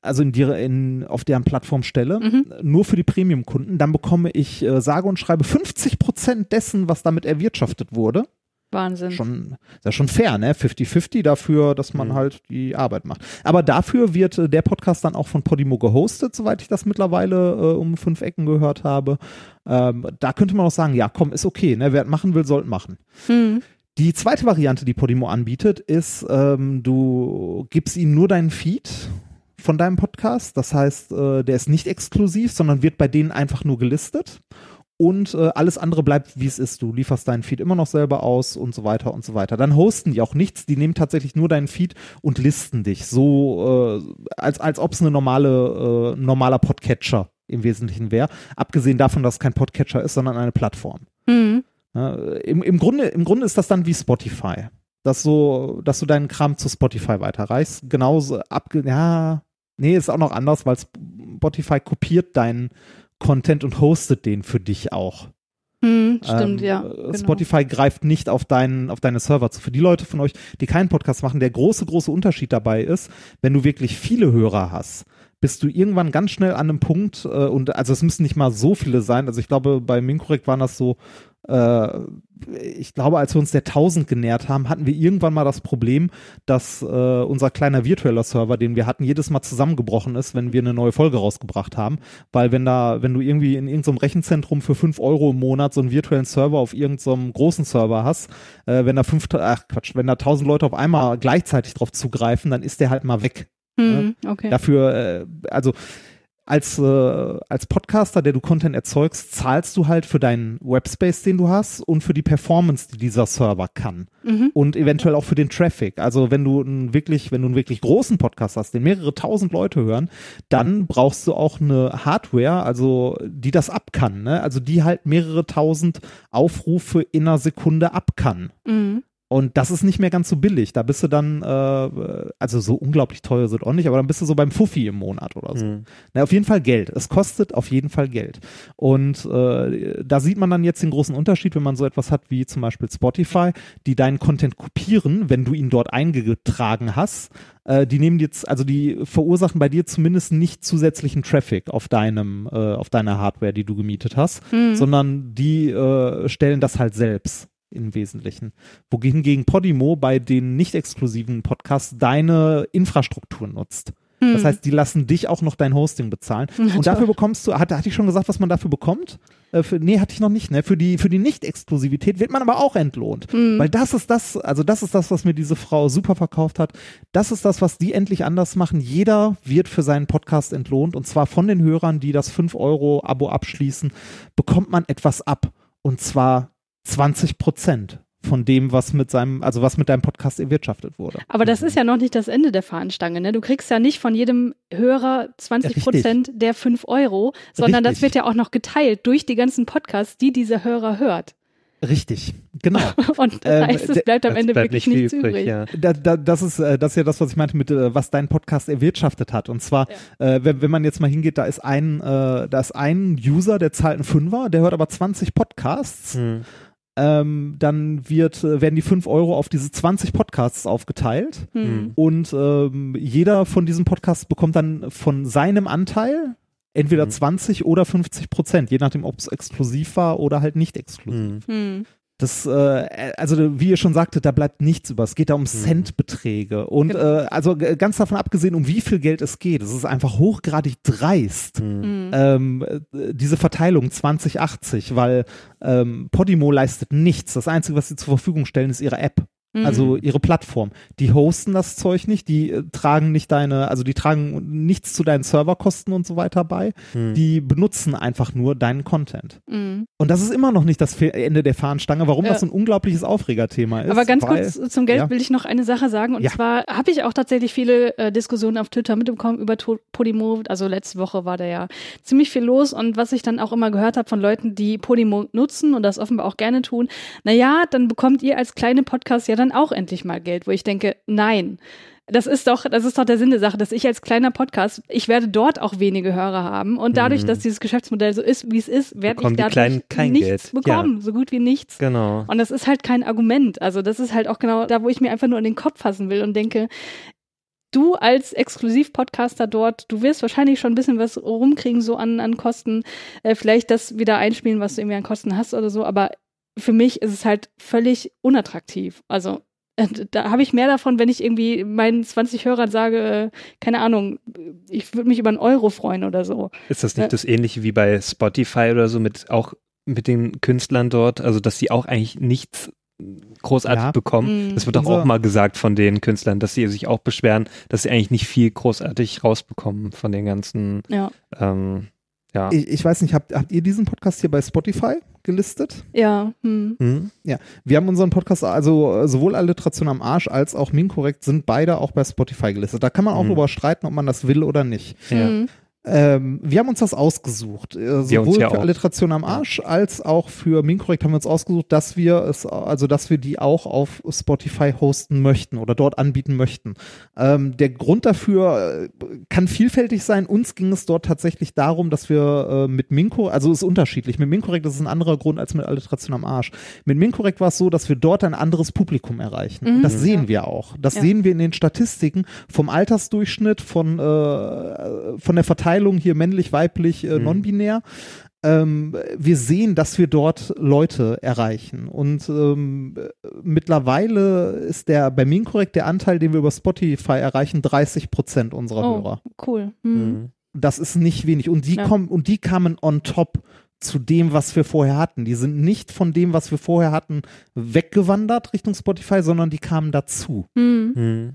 also in, die, in, auf deren Plattform stelle, mhm. nur für die Premium-Kunden, dann bekomme ich äh, sage und schreibe 50 Prozent dessen, was damit erwirtschaftet wurde. Wahnsinn. Schon, ist ja schon fair, ne? 50-50 dafür, dass man mhm. halt die Arbeit macht. Aber dafür wird äh, der Podcast dann auch von Podimo gehostet, soweit ich das mittlerweile äh, um fünf Ecken gehört habe. Ähm, da könnte man auch sagen, ja, komm, ist okay, ne? Wer machen will, sollte machen. Mhm. Die zweite Variante, die Podimo anbietet, ist, ähm, du gibst ihnen nur deinen Feed von deinem Podcast. Das heißt, äh, der ist nicht exklusiv, sondern wird bei denen einfach nur gelistet und äh, alles andere bleibt, wie es ist. Du lieferst deinen Feed immer noch selber aus und so weiter und so weiter. Dann hosten die auch nichts, die nehmen tatsächlich nur deinen Feed und listen dich, so äh, als, als ob es eine normale, äh, normaler Podcatcher im Wesentlichen wäre. Abgesehen davon, dass es kein Podcatcher ist, sondern eine Plattform. Mhm. Ja, im, im, Grunde, Im Grunde ist das dann wie Spotify. dass so, dass du deinen Kram zu Spotify weiterreichst. Genauso abge, ja, nee, ist auch noch anders, weil Spotify kopiert deinen Content und hostet den für dich auch. Hm, stimmt, ähm, ja. Genau. Spotify greift nicht auf, deinen, auf deine Server zu. Für die Leute von euch, die keinen Podcast machen, der große, große Unterschied dabei ist, wenn du wirklich viele Hörer hast, bist du irgendwann ganz schnell an einem Punkt, äh, und also es müssen nicht mal so viele sein, also ich glaube, bei Minkorrekt waren das so ich glaube, als wir uns der 1000 genähert haben, hatten wir irgendwann mal das Problem, dass äh, unser kleiner virtueller Server, den wir hatten, jedes Mal zusammengebrochen ist, wenn wir eine neue Folge rausgebracht haben. Weil wenn da, wenn du irgendwie in irgendeinem Rechenzentrum für 5 Euro im Monat so einen virtuellen Server auf irgendeinem großen Server hast, äh, wenn da fünf, ach Quatsch, wenn da 1000 Leute auf einmal gleichzeitig drauf zugreifen, dann ist der halt mal weg. Hm, okay. Dafür, äh, also als, äh, als Podcaster, der du Content erzeugst, zahlst du halt für deinen Webspace, den du hast und für die Performance, die dieser Server kann. Mhm. Und eventuell auch für den Traffic. Also wenn du einen wirklich, wenn du einen wirklich großen Podcast hast, den mehrere tausend Leute hören, dann brauchst du auch eine Hardware, also die das ab kann, ne? Also die halt mehrere tausend Aufrufe in einer Sekunde ab kann. Mhm. Und das ist nicht mehr ganz so billig. Da bist du dann, äh, also so unglaublich teuer sind auch nicht, aber dann bist du so beim Fuffi im Monat oder so. Mhm. Na, auf jeden Fall Geld. Es kostet auf jeden Fall Geld. Und äh, da sieht man dann jetzt den großen Unterschied, wenn man so etwas hat wie zum Beispiel Spotify, die deinen Content kopieren, wenn du ihn dort eingetragen hast. Äh, die nehmen jetzt, also die verursachen bei dir zumindest nicht zusätzlichen Traffic auf deinem, äh, auf deiner Hardware, die du gemietet hast, mhm. sondern die äh, stellen das halt selbst im Wesentlichen. Wohingegen Podimo bei den nicht exklusiven Podcasts deine Infrastruktur nutzt. Das hm. heißt, die lassen dich auch noch dein Hosting bezahlen. Ja, und dafür bekommst du, hatte, hatte ich schon gesagt, was man dafür bekommt? Äh, für, nee, hatte ich noch nicht, ne? Für die, für die Nicht-Exklusivität wird man aber auch entlohnt. Mhm. Weil das ist das, also das ist das, was mir diese Frau super verkauft hat. Das ist das, was die endlich anders machen. Jeder wird für seinen Podcast entlohnt und zwar von den Hörern, die das 5-Euro-Abo abschließen, bekommt man etwas ab. Und zwar 20 Prozent von dem, was mit seinem, also was mit deinem Podcast erwirtschaftet wurde. Aber das ist ja noch nicht das Ende der Fahnenstange, ne? Du kriegst ja nicht von jedem Hörer 20 Prozent der 5 Euro, sondern Richtig. das wird ja auch noch geteilt durch die ganzen Podcasts, die dieser Hörer hört. Richtig, genau. Und das ähm, heißt, es bleibt am Ende bleibt wirklich nichts übrig. übrig. Ja. Da, da, das, ist, äh, das ist ja das, was ich meinte mit, äh, was dein Podcast erwirtschaftet hat. Und zwar, ja. äh, wenn, wenn man jetzt mal hingeht, da ist ein, äh, da ist ein User, der zahlt einen Fünfer, der hört aber 20 Podcasts. Hm ähm, dann wird, äh, werden die 5 Euro auf diese 20 Podcasts aufgeteilt mhm. und ähm, jeder von diesen Podcasts bekommt dann von seinem Anteil entweder mhm. 20 oder 50 Prozent, je nachdem, ob es exklusiv war oder halt nicht exklusiv. Mhm. Das, äh, also wie ihr schon sagtet, da bleibt nichts über. Es geht da um mhm. Centbeträge. Und genau. äh, also ganz davon abgesehen, um wie viel Geld es geht, es ist einfach hochgradig dreist, mhm. mhm. ähm, äh, diese Verteilung 2080, weil ähm, Podimo leistet nichts. Das Einzige, was sie zur Verfügung stellen, ist ihre App. Also mhm. ihre Plattform. Die hosten das Zeug nicht, die äh, tragen nicht deine, also die tragen nichts zu deinen Serverkosten und so weiter bei. Mhm. Die benutzen einfach nur deinen Content. Mhm. Und das ist immer noch nicht das Ende der Fahnenstange, warum ja. das so ein unglaubliches Aufregerthema ist. Aber ganz weil, kurz zum Geld ja. will ich noch eine Sache sagen. Und ja. zwar habe ich auch tatsächlich viele äh, Diskussionen auf Twitter mitbekommen über Podimo. Also letzte Woche war da ja ziemlich viel los. Und was ich dann auch immer gehört habe von Leuten, die Podimo nutzen und das offenbar auch gerne tun, naja, dann bekommt ihr als kleine Podcast ja dann dann auch endlich mal Geld, wo ich denke, nein. Das ist doch, das ist doch der Sinn der Sache, dass ich als kleiner Podcast, ich werde dort auch wenige Hörer haben und dadurch, mhm. dass dieses Geschäftsmodell so ist, wie es ist, werde ich dadurch nichts Geld. bekommen, ja. so gut wie nichts. Genau. Und das ist halt kein Argument. Also das ist halt auch genau da, wo ich mir einfach nur in den Kopf fassen will und denke, du als Exklusiv-Podcaster dort, du wirst wahrscheinlich schon ein bisschen was rumkriegen, so an, an Kosten, äh, vielleicht das wieder einspielen, was du irgendwie an Kosten hast oder so, aber für mich ist es halt völlig unattraktiv. Also äh, da habe ich mehr davon, wenn ich irgendwie meinen 20 Hörern sage, äh, keine Ahnung, ich würde mich über einen Euro freuen oder so. Ist das nicht äh, das ähnliche wie bei Spotify oder so mit auch mit den Künstlern dort, also dass sie auch eigentlich nichts großartig ja. bekommen. Mhm. Das wird doch auch mal gesagt von den Künstlern, dass sie sich auch beschweren, dass sie eigentlich nicht viel großartig rausbekommen von den ganzen ja. ähm, ja. Ich, ich, weiß nicht, habt, habt ihr diesen Podcast hier bei Spotify gelistet? Ja. Hm. Mhm. Ja. Wir haben unseren Podcast, also sowohl Alliteration am Arsch als auch Minkorrekt sind beide auch bei Spotify gelistet. Da kann man auch mhm. drüber streiten, ob man das will oder nicht. Ja. Mhm. Ähm, wir haben uns das ausgesucht. Äh, sowohl ja für auch. Alliteration am Arsch als auch für Minkorrekt haben wir uns ausgesucht, dass wir es, also dass wir die auch auf Spotify hosten möchten oder dort anbieten möchten. Ähm, der Grund dafür äh, kann vielfältig sein. Uns ging es dort tatsächlich darum, dass wir äh, mit Minko, also es ist unterschiedlich. Mit Minkorrekt ist es ein anderer Grund als mit Alliteration am Arsch. Mit Minkorrekt war es so, dass wir dort ein anderes Publikum erreichen. Und das sehen wir auch. Das Ja. sehen wir in den Statistiken vom Altersdurchschnitt, von, äh, von der Verteilung hier männlich, weiblich, äh, non-binär. Ähm, wir sehen, dass wir dort Leute erreichen. Und ähm, äh, mittlerweile ist der bei Minkorrekt der Anteil, den wir über Spotify erreichen, 30 Prozent unserer Oh, Hörer. cool. Hm. Das ist nicht wenig. Und die Ja. kommen, und die kamen on top zu dem, was wir vorher hatten. Die sind nicht von dem, was wir vorher hatten, weggewandert Richtung Spotify, sondern die kamen dazu. Hm. Hm.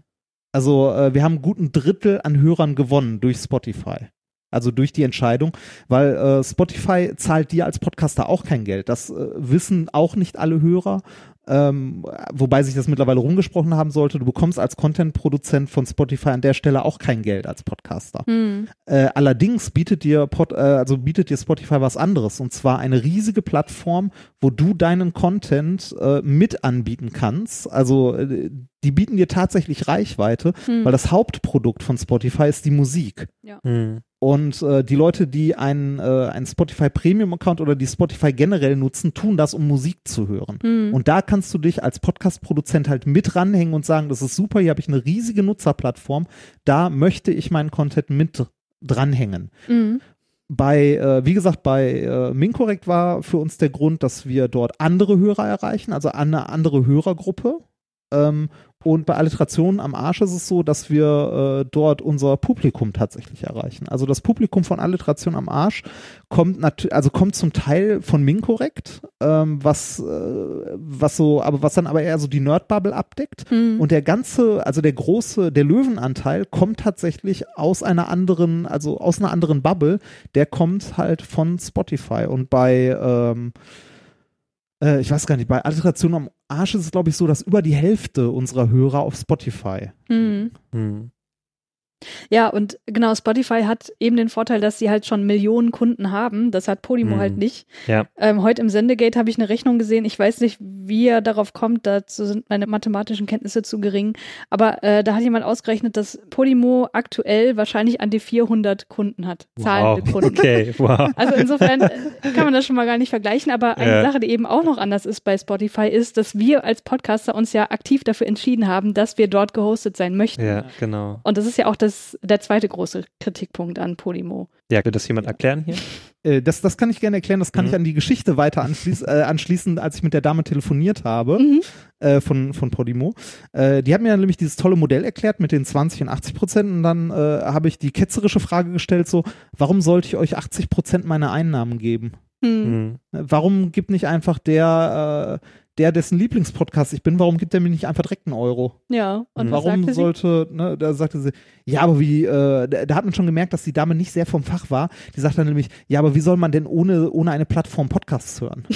Also äh, wir haben einen guten Drittel an Hörern gewonnen durch Spotify. Also durch die Entscheidung, weil äh, Spotify zahlt dir als Podcaster auch kein Geld. Das äh, wissen auch nicht alle Hörer, ähm, wobei sich das mittlerweile rumgesprochen haben sollte. Du bekommst als Content-Produzent von Spotify an der Stelle auch kein Geld als Podcaster. Hm. Äh, allerdings bietet dir Pod, äh, also bietet dir Spotify was anderes und zwar eine riesige Plattform, wo du deinen Content äh, mit anbieten kannst. Also äh, die bieten dir tatsächlich Reichweite, Hm. weil das Hauptprodukt von Spotify ist die Musik. Hm. Und äh, die Leute, die einen, äh, einen Spotify Premium Account oder die Spotify generell nutzen, tun das, um Musik zu hören. Hm. Und da kannst du dich als Podcast-Produzent halt mit ranhängen und sagen, das ist super, hier habe ich eine riesige Nutzerplattform, da möchte ich meinen Content mit dranhängen. Hm. Bei, äh, wie gesagt, bei äh, Minkorrekt war für uns der Grund, dass wir dort andere Hörer erreichen, also eine andere Hörergruppe. Ähm, und bei Alliterationen am Arsch ist es so, dass wir äh, dort unser Publikum tatsächlich erreichen. Also das Publikum von Alliteration am Arsch kommt natürlich, also kommt zum Teil von Minkorrekt, ähm, was, äh, was so, aber was dann aber eher so die Nerdbubble abdeckt. Hm. Und der ganze, also der große, der Löwenanteil kommt tatsächlich aus einer anderen, also aus einer anderen Bubble. Der kommt halt von Spotify. Und bei, ähm, äh, ich weiß gar nicht, bei Alliteration am Arsch ist es, glaube ich, so, dass über die Hälfte unserer Hörer auf Spotify. Hm. Hm. Ja, und genau, Spotify hat eben den Vorteil, dass sie halt schon Millionen Kunden haben. Das hat Podimo Mhm. halt nicht. Ja. Ähm, heute im Sendegate habe ich eine Rechnung gesehen. Ich weiß nicht, wie er darauf kommt. Dazu sind meine mathematischen Kenntnisse zu gering. Aber äh, da hat jemand ausgerechnet, dass Podimo aktuell wahrscheinlich an die 400 Kunden hat. Zahlende Wow. Kunden. Okay, wow. Also insofern äh, kann man das schon mal gar nicht vergleichen. Aber eine Ja. Sache, die eben auch noch anders ist bei Spotify, ist, dass wir als Podcaster uns ja aktiv dafür entschieden haben, dass wir dort gehostet sein möchten. Ja, genau. Und das ist ja auch das, der zweite große Kritikpunkt an Podimo. Ja, will das jemand erklären hier? Äh, das, das kann ich gerne erklären, das kann Mhm. ich an die Geschichte weiter anschließen, äh, anschließen, als ich mit der Dame telefoniert habe. Mhm. äh, von, von Podimo. Äh, die hat mir dann nämlich dieses tolle Modell erklärt mit den 20 und 80 Prozent und dann äh, habe ich die ketzerische Frage gestellt, so, warum sollte ich euch 80 Prozent meiner Einnahmen geben? Hm. Hm. Warum gibt nicht einfach der, äh, der, dessen Lieblingspodcast ich bin, warum gibt er mir nicht einfach direkt einen Euro? Ja, und Mhm. Warum sagte sollte, ne, da sagte sie, ja, aber wie, äh, da, da hat man schon gemerkt, dass die Dame nicht sehr vom Fach war. Die sagt dann nämlich, ja, aber wie soll man denn ohne, ohne eine Plattform Podcasts hören?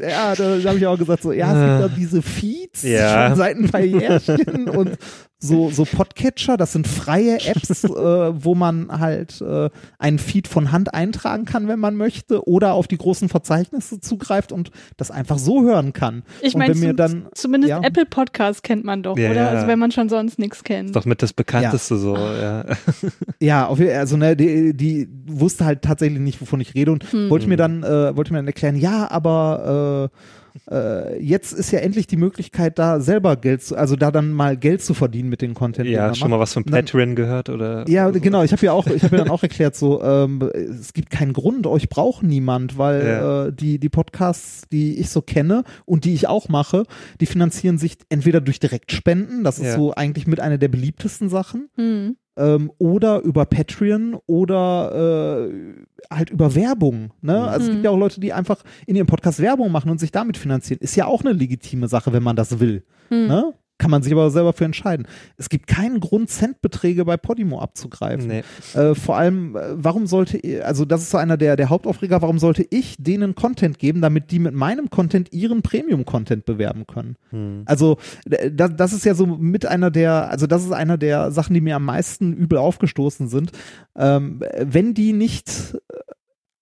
Ja, da, da habe ich auch gesagt, so, ja, es gibt da diese Feeds Ja. schon seit ein paar Jährchen und so, so Podcatcher, das sind freie Apps, äh, wo man halt äh, einen Feed von Hand eintragen kann, wenn man möchte, oder auf die großen Verzeichnisse zugreift und das einfach so hören kann. Ich und meine, zum, zumindest ja. Apple Podcasts kennt man doch, Ja, oder? ja. Also wenn man schon sonst nichts Ist kennt. doch mit das bekannteste so, ja. ja, auf, jeden- also ne, die, die wusste halt tatsächlich nicht, wovon ich rede und Hm. wollte mir dann, äh, wollte mir dann erklären, ja, aber äh, äh, jetzt ist ja endlich die Möglichkeit, da selber Geld zu, also da dann mal Geld zu verdienen mit den Content. Ja, schon macht. mal was von Dann- Patreon gehört oder? Ja, oder so? genau. Ich habe ja auch, ich habe ja dann auch erklärt, so ähm, es gibt keinen Grund, euch braucht niemand, weil Ja. äh, die die Podcasts, die ich so kenne und die ich auch mache, die finanzieren sich entweder durch Direktspenden, das ist Ja. so eigentlich mit einer der beliebtesten Sachen, Hm. Ähm, oder über Patreon oder äh, halt über Werbung. Ne? Also es Mhm. gibt ja auch Leute, die einfach in ihrem Podcast Werbung machen und sich damit finanzieren. Ist ja auch eine legitime Sache, wenn man das will. Hm. Ne? Kann man sich aber selber für entscheiden. Es gibt keinen Grund, Centbeträge bei Podimo abzugreifen. Nee. Äh, vor allem, äh, warum sollte, also das ist so einer der, der Hauptaufreger, warum sollte ich denen Content geben, damit die mit meinem Content ihren Premium-Content bewerben können? Hm. Also das, das ist ja so mit einer der, also das ist einer der Sachen, die mir am meisten übel aufgestoßen sind. Ähm, wenn die nicht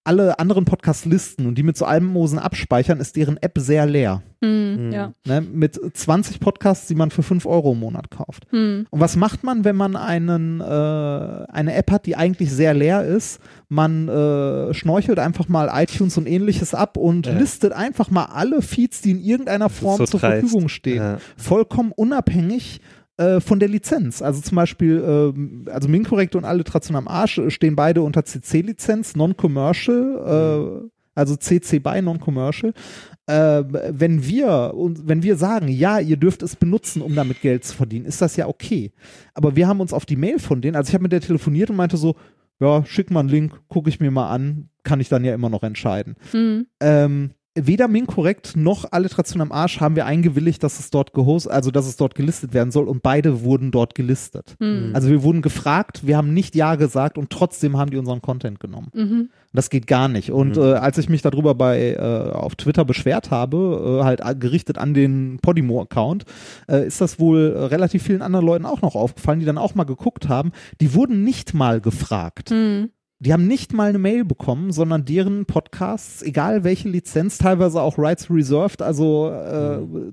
alle anderen Podcasts listen und die mit so Albenmosen abspeichern, ist deren App sehr leer. Mm, ja. ne, mit 20 Podcasts, die man für 5 Euro im Monat kauft. Mm. Und was macht man, wenn man einen, äh, eine App hat, die eigentlich sehr leer ist? Man äh, schnorchelt einfach mal iTunes und ähnliches ab und ja. listet einfach mal alle Feeds, die in irgendeiner Form so zur dreist. Verfügung stehen. Ja. Vollkommen unabhängig äh, von der Lizenz. Also zum Beispiel, äh, also Minkorrekt und Alliteration am Arsch stehen beide unter CC-Lizenz, Non-Commercial, äh, also CC by Non-Commercial. Äh, wenn wir wenn wir sagen, ja, ihr dürft es benutzen, um damit Geld zu verdienen, ist das ja okay. Aber wir haben uns auf die Mail von denen, also ich habe mit der telefoniert und meinte so, ja, schick mal einen Link, gucke ich mir mal an, kann ich dann ja immer noch entscheiden. Mhm. Ähm, weder Minkorrekt noch Alliteration am Arsch haben wir eingewilligt, dass es dort gehostet, also dass es dort gelistet werden soll und beide wurden dort gelistet. Mhm. Also wir wurden gefragt, wir haben nicht Ja gesagt und trotzdem haben die unseren Content genommen. Mhm. Das geht gar nicht. Und mhm. äh, als ich mich darüber bei äh, auf Twitter beschwert habe, äh, halt gerichtet an den Podimo-Account, äh, ist das wohl relativ vielen anderen Leuten auch noch aufgefallen, die dann auch mal geguckt haben. Die wurden nicht mal gefragt. Mhm. Die haben nicht mal eine Mail bekommen, sondern deren Podcasts, egal welche Lizenz, teilweise auch Rights Reserved, also äh,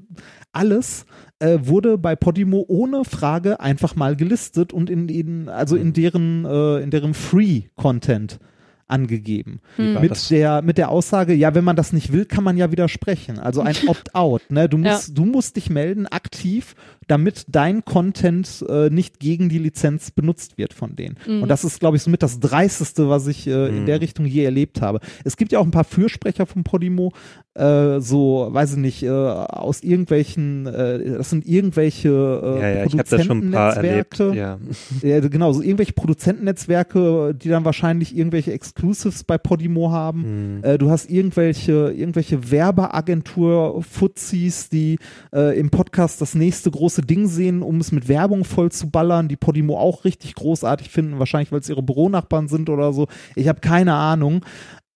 alles, äh, wurde bei Podimo ohne Frage einfach mal gelistet und in, in also in mhm. deren, äh, in deren Free-Content angegeben. Mit der, mit der Aussage, ja, wenn man das nicht will, kann man ja widersprechen. Also ein Opt-out. Ne? Du, musst, ja. du musst dich melden aktiv damit dein Content äh, nicht gegen die Lizenz benutzt wird von denen. Mhm. Und das ist, glaube ich, somit das Dreisteste, was ich äh, mhm. in der Richtung je erlebt habe. Es gibt ja auch ein paar Fürsprecher von Podimo, äh, so, weiß ich nicht, äh, aus irgendwelchen, äh, das sind irgendwelche äh, ja, ja, Produzentennetzwerke. Ja. ja, genau, so irgendwelche Produzentennetzwerke, die dann wahrscheinlich irgendwelche Exclusives bei Podimo haben. Mhm. Äh, du hast irgendwelche, irgendwelche Werbeagentur-Fuzis, die äh, im Podcast das nächste große Ding sehen, um es mit Werbung voll zu ballern, die Podimo auch richtig großartig finden, wahrscheinlich weil es ihre Büronachbarn sind oder so. Ich habe keine Ahnung.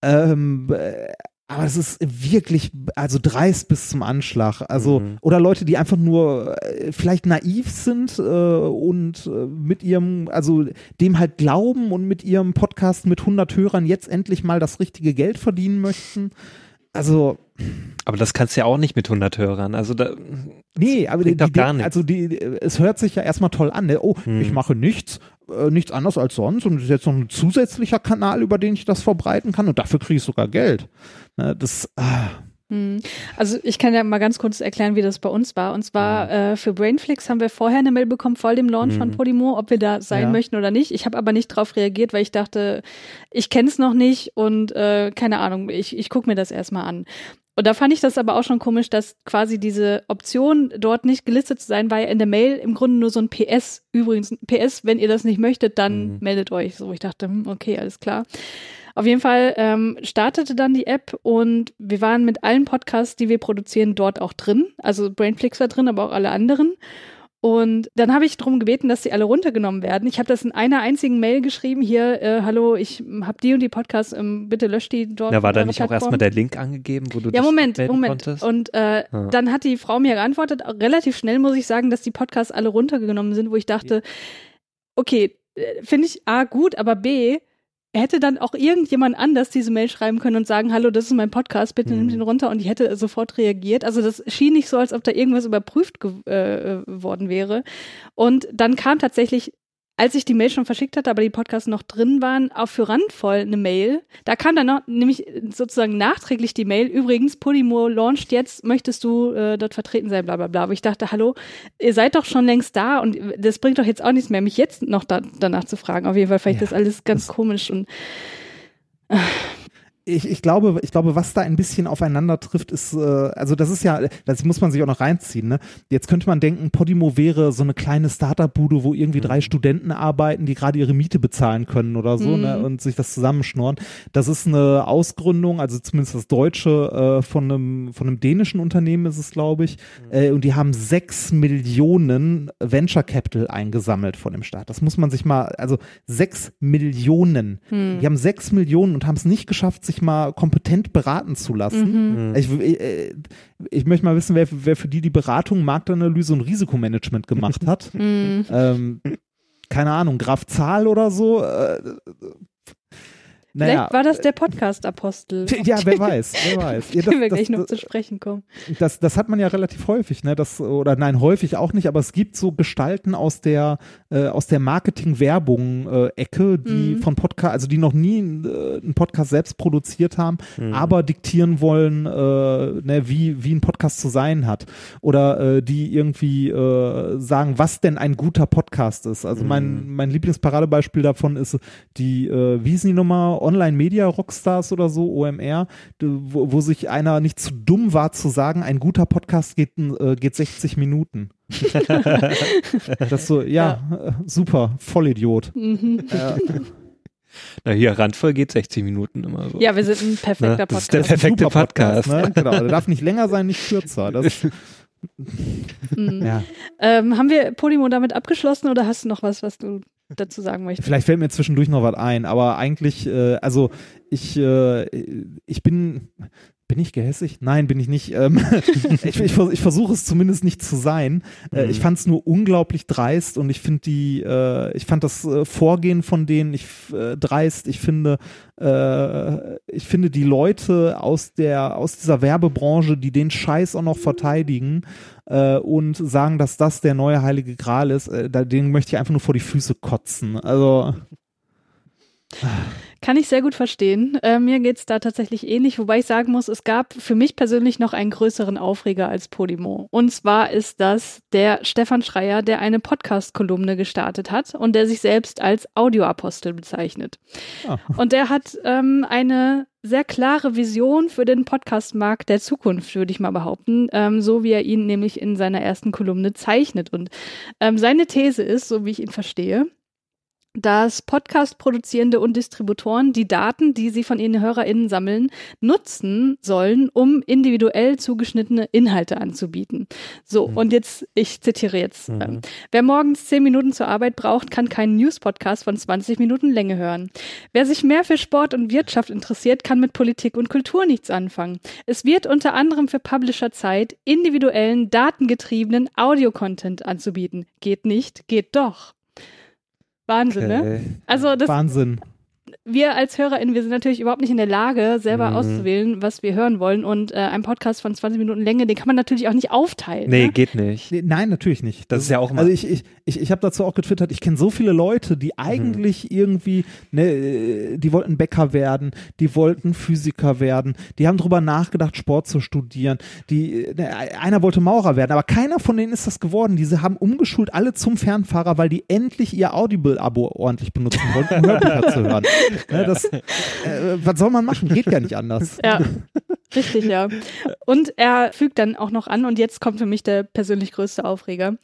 Ähm, äh, aber es ist wirklich, also dreist bis zum Anschlag. Also, mhm. oder Leute, die einfach nur äh, vielleicht naiv sind äh, und äh, mit ihrem, also dem halt glauben und mit ihrem Podcast mit 100 Hörern jetzt endlich mal das richtige Geld verdienen möchten. Also. Aber das kannst du ja auch nicht mit 100 Hörern. Also da. Nee, aber die, die, gar nicht. also die, es hört sich ja erstmal toll an. Ne? Oh, hm. ich mache nichts, äh, nichts anderes als sonst und das ist jetzt noch ein zusätzlicher Kanal, über den ich das verbreiten kann und dafür kriege ich sogar Geld. Ne? Das. Ah. Hm. Also ich kann ja mal ganz kurz erklären, wie das bei uns war. Und zwar äh, für Brainflix haben wir vorher eine Mail bekommen vor dem Launch mhm. von Podimo, ob wir da sein ja. möchten oder nicht. Ich habe aber nicht darauf reagiert, weil ich dachte, ich kenne es noch nicht und äh, keine Ahnung, ich, ich gucke mir das erstmal an. Und da fand ich das aber auch schon komisch, dass quasi diese Option, dort nicht gelistet zu sein, war ja in der Mail im Grunde nur so ein PS. Übrigens, PS, wenn ihr das nicht möchtet, dann mhm. meldet euch. So, ich dachte, hm, okay, alles klar. Auf jeden Fall ähm, startete dann die App und wir waren mit allen Podcasts, die wir produzieren, dort auch drin. Also Brainflix war drin, aber auch alle anderen. Und dann habe ich darum gebeten, dass sie alle runtergenommen werden. Ich habe das in einer einzigen Mail geschrieben. Hier, äh, hallo, ich habe die und die Podcasts, ähm, bitte löscht die dort. Da war da nicht Plattform. auch erstmal der Link angegeben, wo du Ja, Moment, Moment. Konntest? Und äh, ah. dann hat die Frau mir geantwortet, relativ schnell muss ich sagen, dass die Podcasts alle runtergenommen sind, wo ich dachte, okay, äh, finde ich A gut, aber B, hätte dann auch irgendjemand anders diese Mail schreiben können und sagen, hallo, das ist mein Podcast, bitte mhm. nimm den runter und ich hätte sofort reagiert. Also das schien nicht so, als ob da irgendwas überprüft äh, äh, worden wäre. Und dann kam tatsächlich als ich die Mail schon verschickt hatte, aber die Podcasts noch drin waren, auch für Randvoll eine Mail. Da kam dann noch, nämlich sozusagen nachträglich die Mail, übrigens, Podimo launcht jetzt, möchtest du äh, dort vertreten sein, bla bla bla. Aber ich dachte, hallo, ihr seid doch schon längst da und das bringt doch jetzt auch nichts mehr, mich jetzt noch da, danach zu fragen. Auf jeden Fall fand ich ja, das alles ganz das komisch und äh. Ich, ich glaube, ich glaube, was da ein bisschen aufeinander trifft, ist, äh, also das ist ja, das muss man sich auch noch reinziehen. Ne? Jetzt könnte man denken, Podimo wäre so eine kleine Startup-Bude, wo irgendwie drei Studenten arbeiten, die gerade ihre Miete bezahlen können oder so, ne? Mhm. und sich das zusammenschnorren. Das ist eine Ausgründung, also zumindest das Deutsche äh, von einem von einem dänischen Unternehmen ist es, glaube ich, äh, und die haben sechs Millionen Venture Capital eingesammelt von dem Staat. Das muss man sich mal, also sechs Millionen. Hm. Die haben sechs Millionen und haben es nicht geschafft, sich mal kompetent beraten zu lassen. Mhm. Ich, äh, ich möchte mal wissen, wer, wer für die die Beratung, Marktanalyse und Risikomanagement gemacht hat. Mhm. ähm, keine Ahnung, Graf Zahl oder so. Äh, naja, Vielleicht war das der Podcast-Apostel. ja, wer weiß, wer weiß. Ja, Können wir das, gleich noch das, zu sprechen kommen. das, das hat man ja relativ häufig, ne? Das, oder nein, häufig auch nicht, aber es gibt so Gestalten aus der, äh, aus der Marketing-Werbung-Ecke, die Mhm. von Podcast, also die noch nie äh, einen Podcast selbst produziert haben, Mhm. aber diktieren wollen, äh, ne, wie, wie ein Podcast zu sein hat. Oder äh, die irgendwie äh, sagen, was denn ein guter Podcast ist. Also mein, mein Lieblingsparadebeispiel davon ist die, äh, wie hießen die Nummer? Online-Media-Rockstars oder so, OMR, wo, wo sich einer nicht zu dumm war zu sagen, ein guter Podcast geht, äh, geht 60 Minuten. das so, ja, Äh, super, Vollidiot. Mhm. Äh, Na hier, randvoll geht 60 Minuten immer so. Ja, wir sind ein perfekter Ne? Das ist Podcast. der perfekte super Podcast. ne? Genau, der darf nicht länger sein, nicht kürzer. Das, Mhm. ja. Ähm, haben wir Podimo damit abgeschlossen oder hast du noch was, was du dazu sagen möchtest? Vielleicht fällt mir zwischendurch noch was ein, aber eigentlich, äh, also ich, äh, ich bin, bin ich gehässig? Nein, bin ich nicht. Ähm, ich, ich, ich versuche es zumindest nicht zu sein. Äh, Mhm. ich fand es nur unglaublich dreist und ich finde die, äh, ich fand das äh, Vorgehen von denen ich äh, dreist. Ich finde, äh, ich finde die Leute aus der, aus dieser Werbebranche, die den Scheiß auch noch verteidigen äh, und sagen, dass das der neue heilige Gral ist, äh, da, den möchte ich einfach nur vor die Füße kotzen. Also Kann ich sehr gut verstehen. Äh, mir geht's da tatsächlich ähnlich, wobei ich sagen muss, es gab für mich persönlich noch einen größeren Aufreger als Podimo. Und zwar ist das der Stefan Schreier, der eine Podcast-Kolumne gestartet hat und der sich selbst als Audioapostel bezeichnet. ja. Und der hat ähm, eine sehr klare Vision für den Podcast-Markt der Zukunft, würde ich mal behaupten, ähm, so wie er ihn nämlich in seiner ersten Kolumne zeichnet. Und ähm, seine These ist, so wie ich ihn verstehe, dass Podcast-Produzierende und Distributoren die Daten, die sie von ihren HörerInnen sammeln, nutzen sollen, um individuell zugeschnittene Inhalte anzubieten. So, Mhm. und jetzt, ich zitiere jetzt. Mhm. Ähm, Wer morgens 10 Minuten zur Arbeit braucht, kann keinen News-Podcast von 20 Minuten Länge hören. Wer sich mehr für Sport und Wirtschaft interessiert, kann mit Politik und Kultur nichts anfangen. Es wird unter anderem für Publisher Zeit, individuellen, datengetriebenen Audio-Content anzubieten. Geht nicht, geht doch. Wahnsinn, ne? Okay. Also das, Wahnsinn. Wir als HörerInnen, wir sind natürlich überhaupt nicht in der Lage, selber Mhm. auszuwählen, was wir hören wollen. Und äh, ein Podcast von 20 Minuten Länge, den kann man natürlich auch nicht aufteilen. Nee, ne? geht nicht. Nee, Nein, natürlich nicht. Das ist ja auch immer- Also ich, ich, ich, ich habe dazu auch getwittert, ich kenne so viele Leute, die eigentlich irgendwie, ne, äh, die wollten Bäcker werden, die wollten Physiker werden, die haben drüber nachgedacht, Sport zu studieren, die, äh, ne, einer wollte Maurer werden, aber keiner von denen ist das geworden. Diese haben umgeschult alle zum Fernfahrer, weil die endlich ihr Audible-Abo ordentlich benutzen wollten, um Hörbücher zu hören. Ne, das, äh, was soll man machen? Geht ja nicht anders. Ja, richtig, ja. Und er fügt dann auch noch an, und jetzt kommt für mich der persönlich größte Aufreger.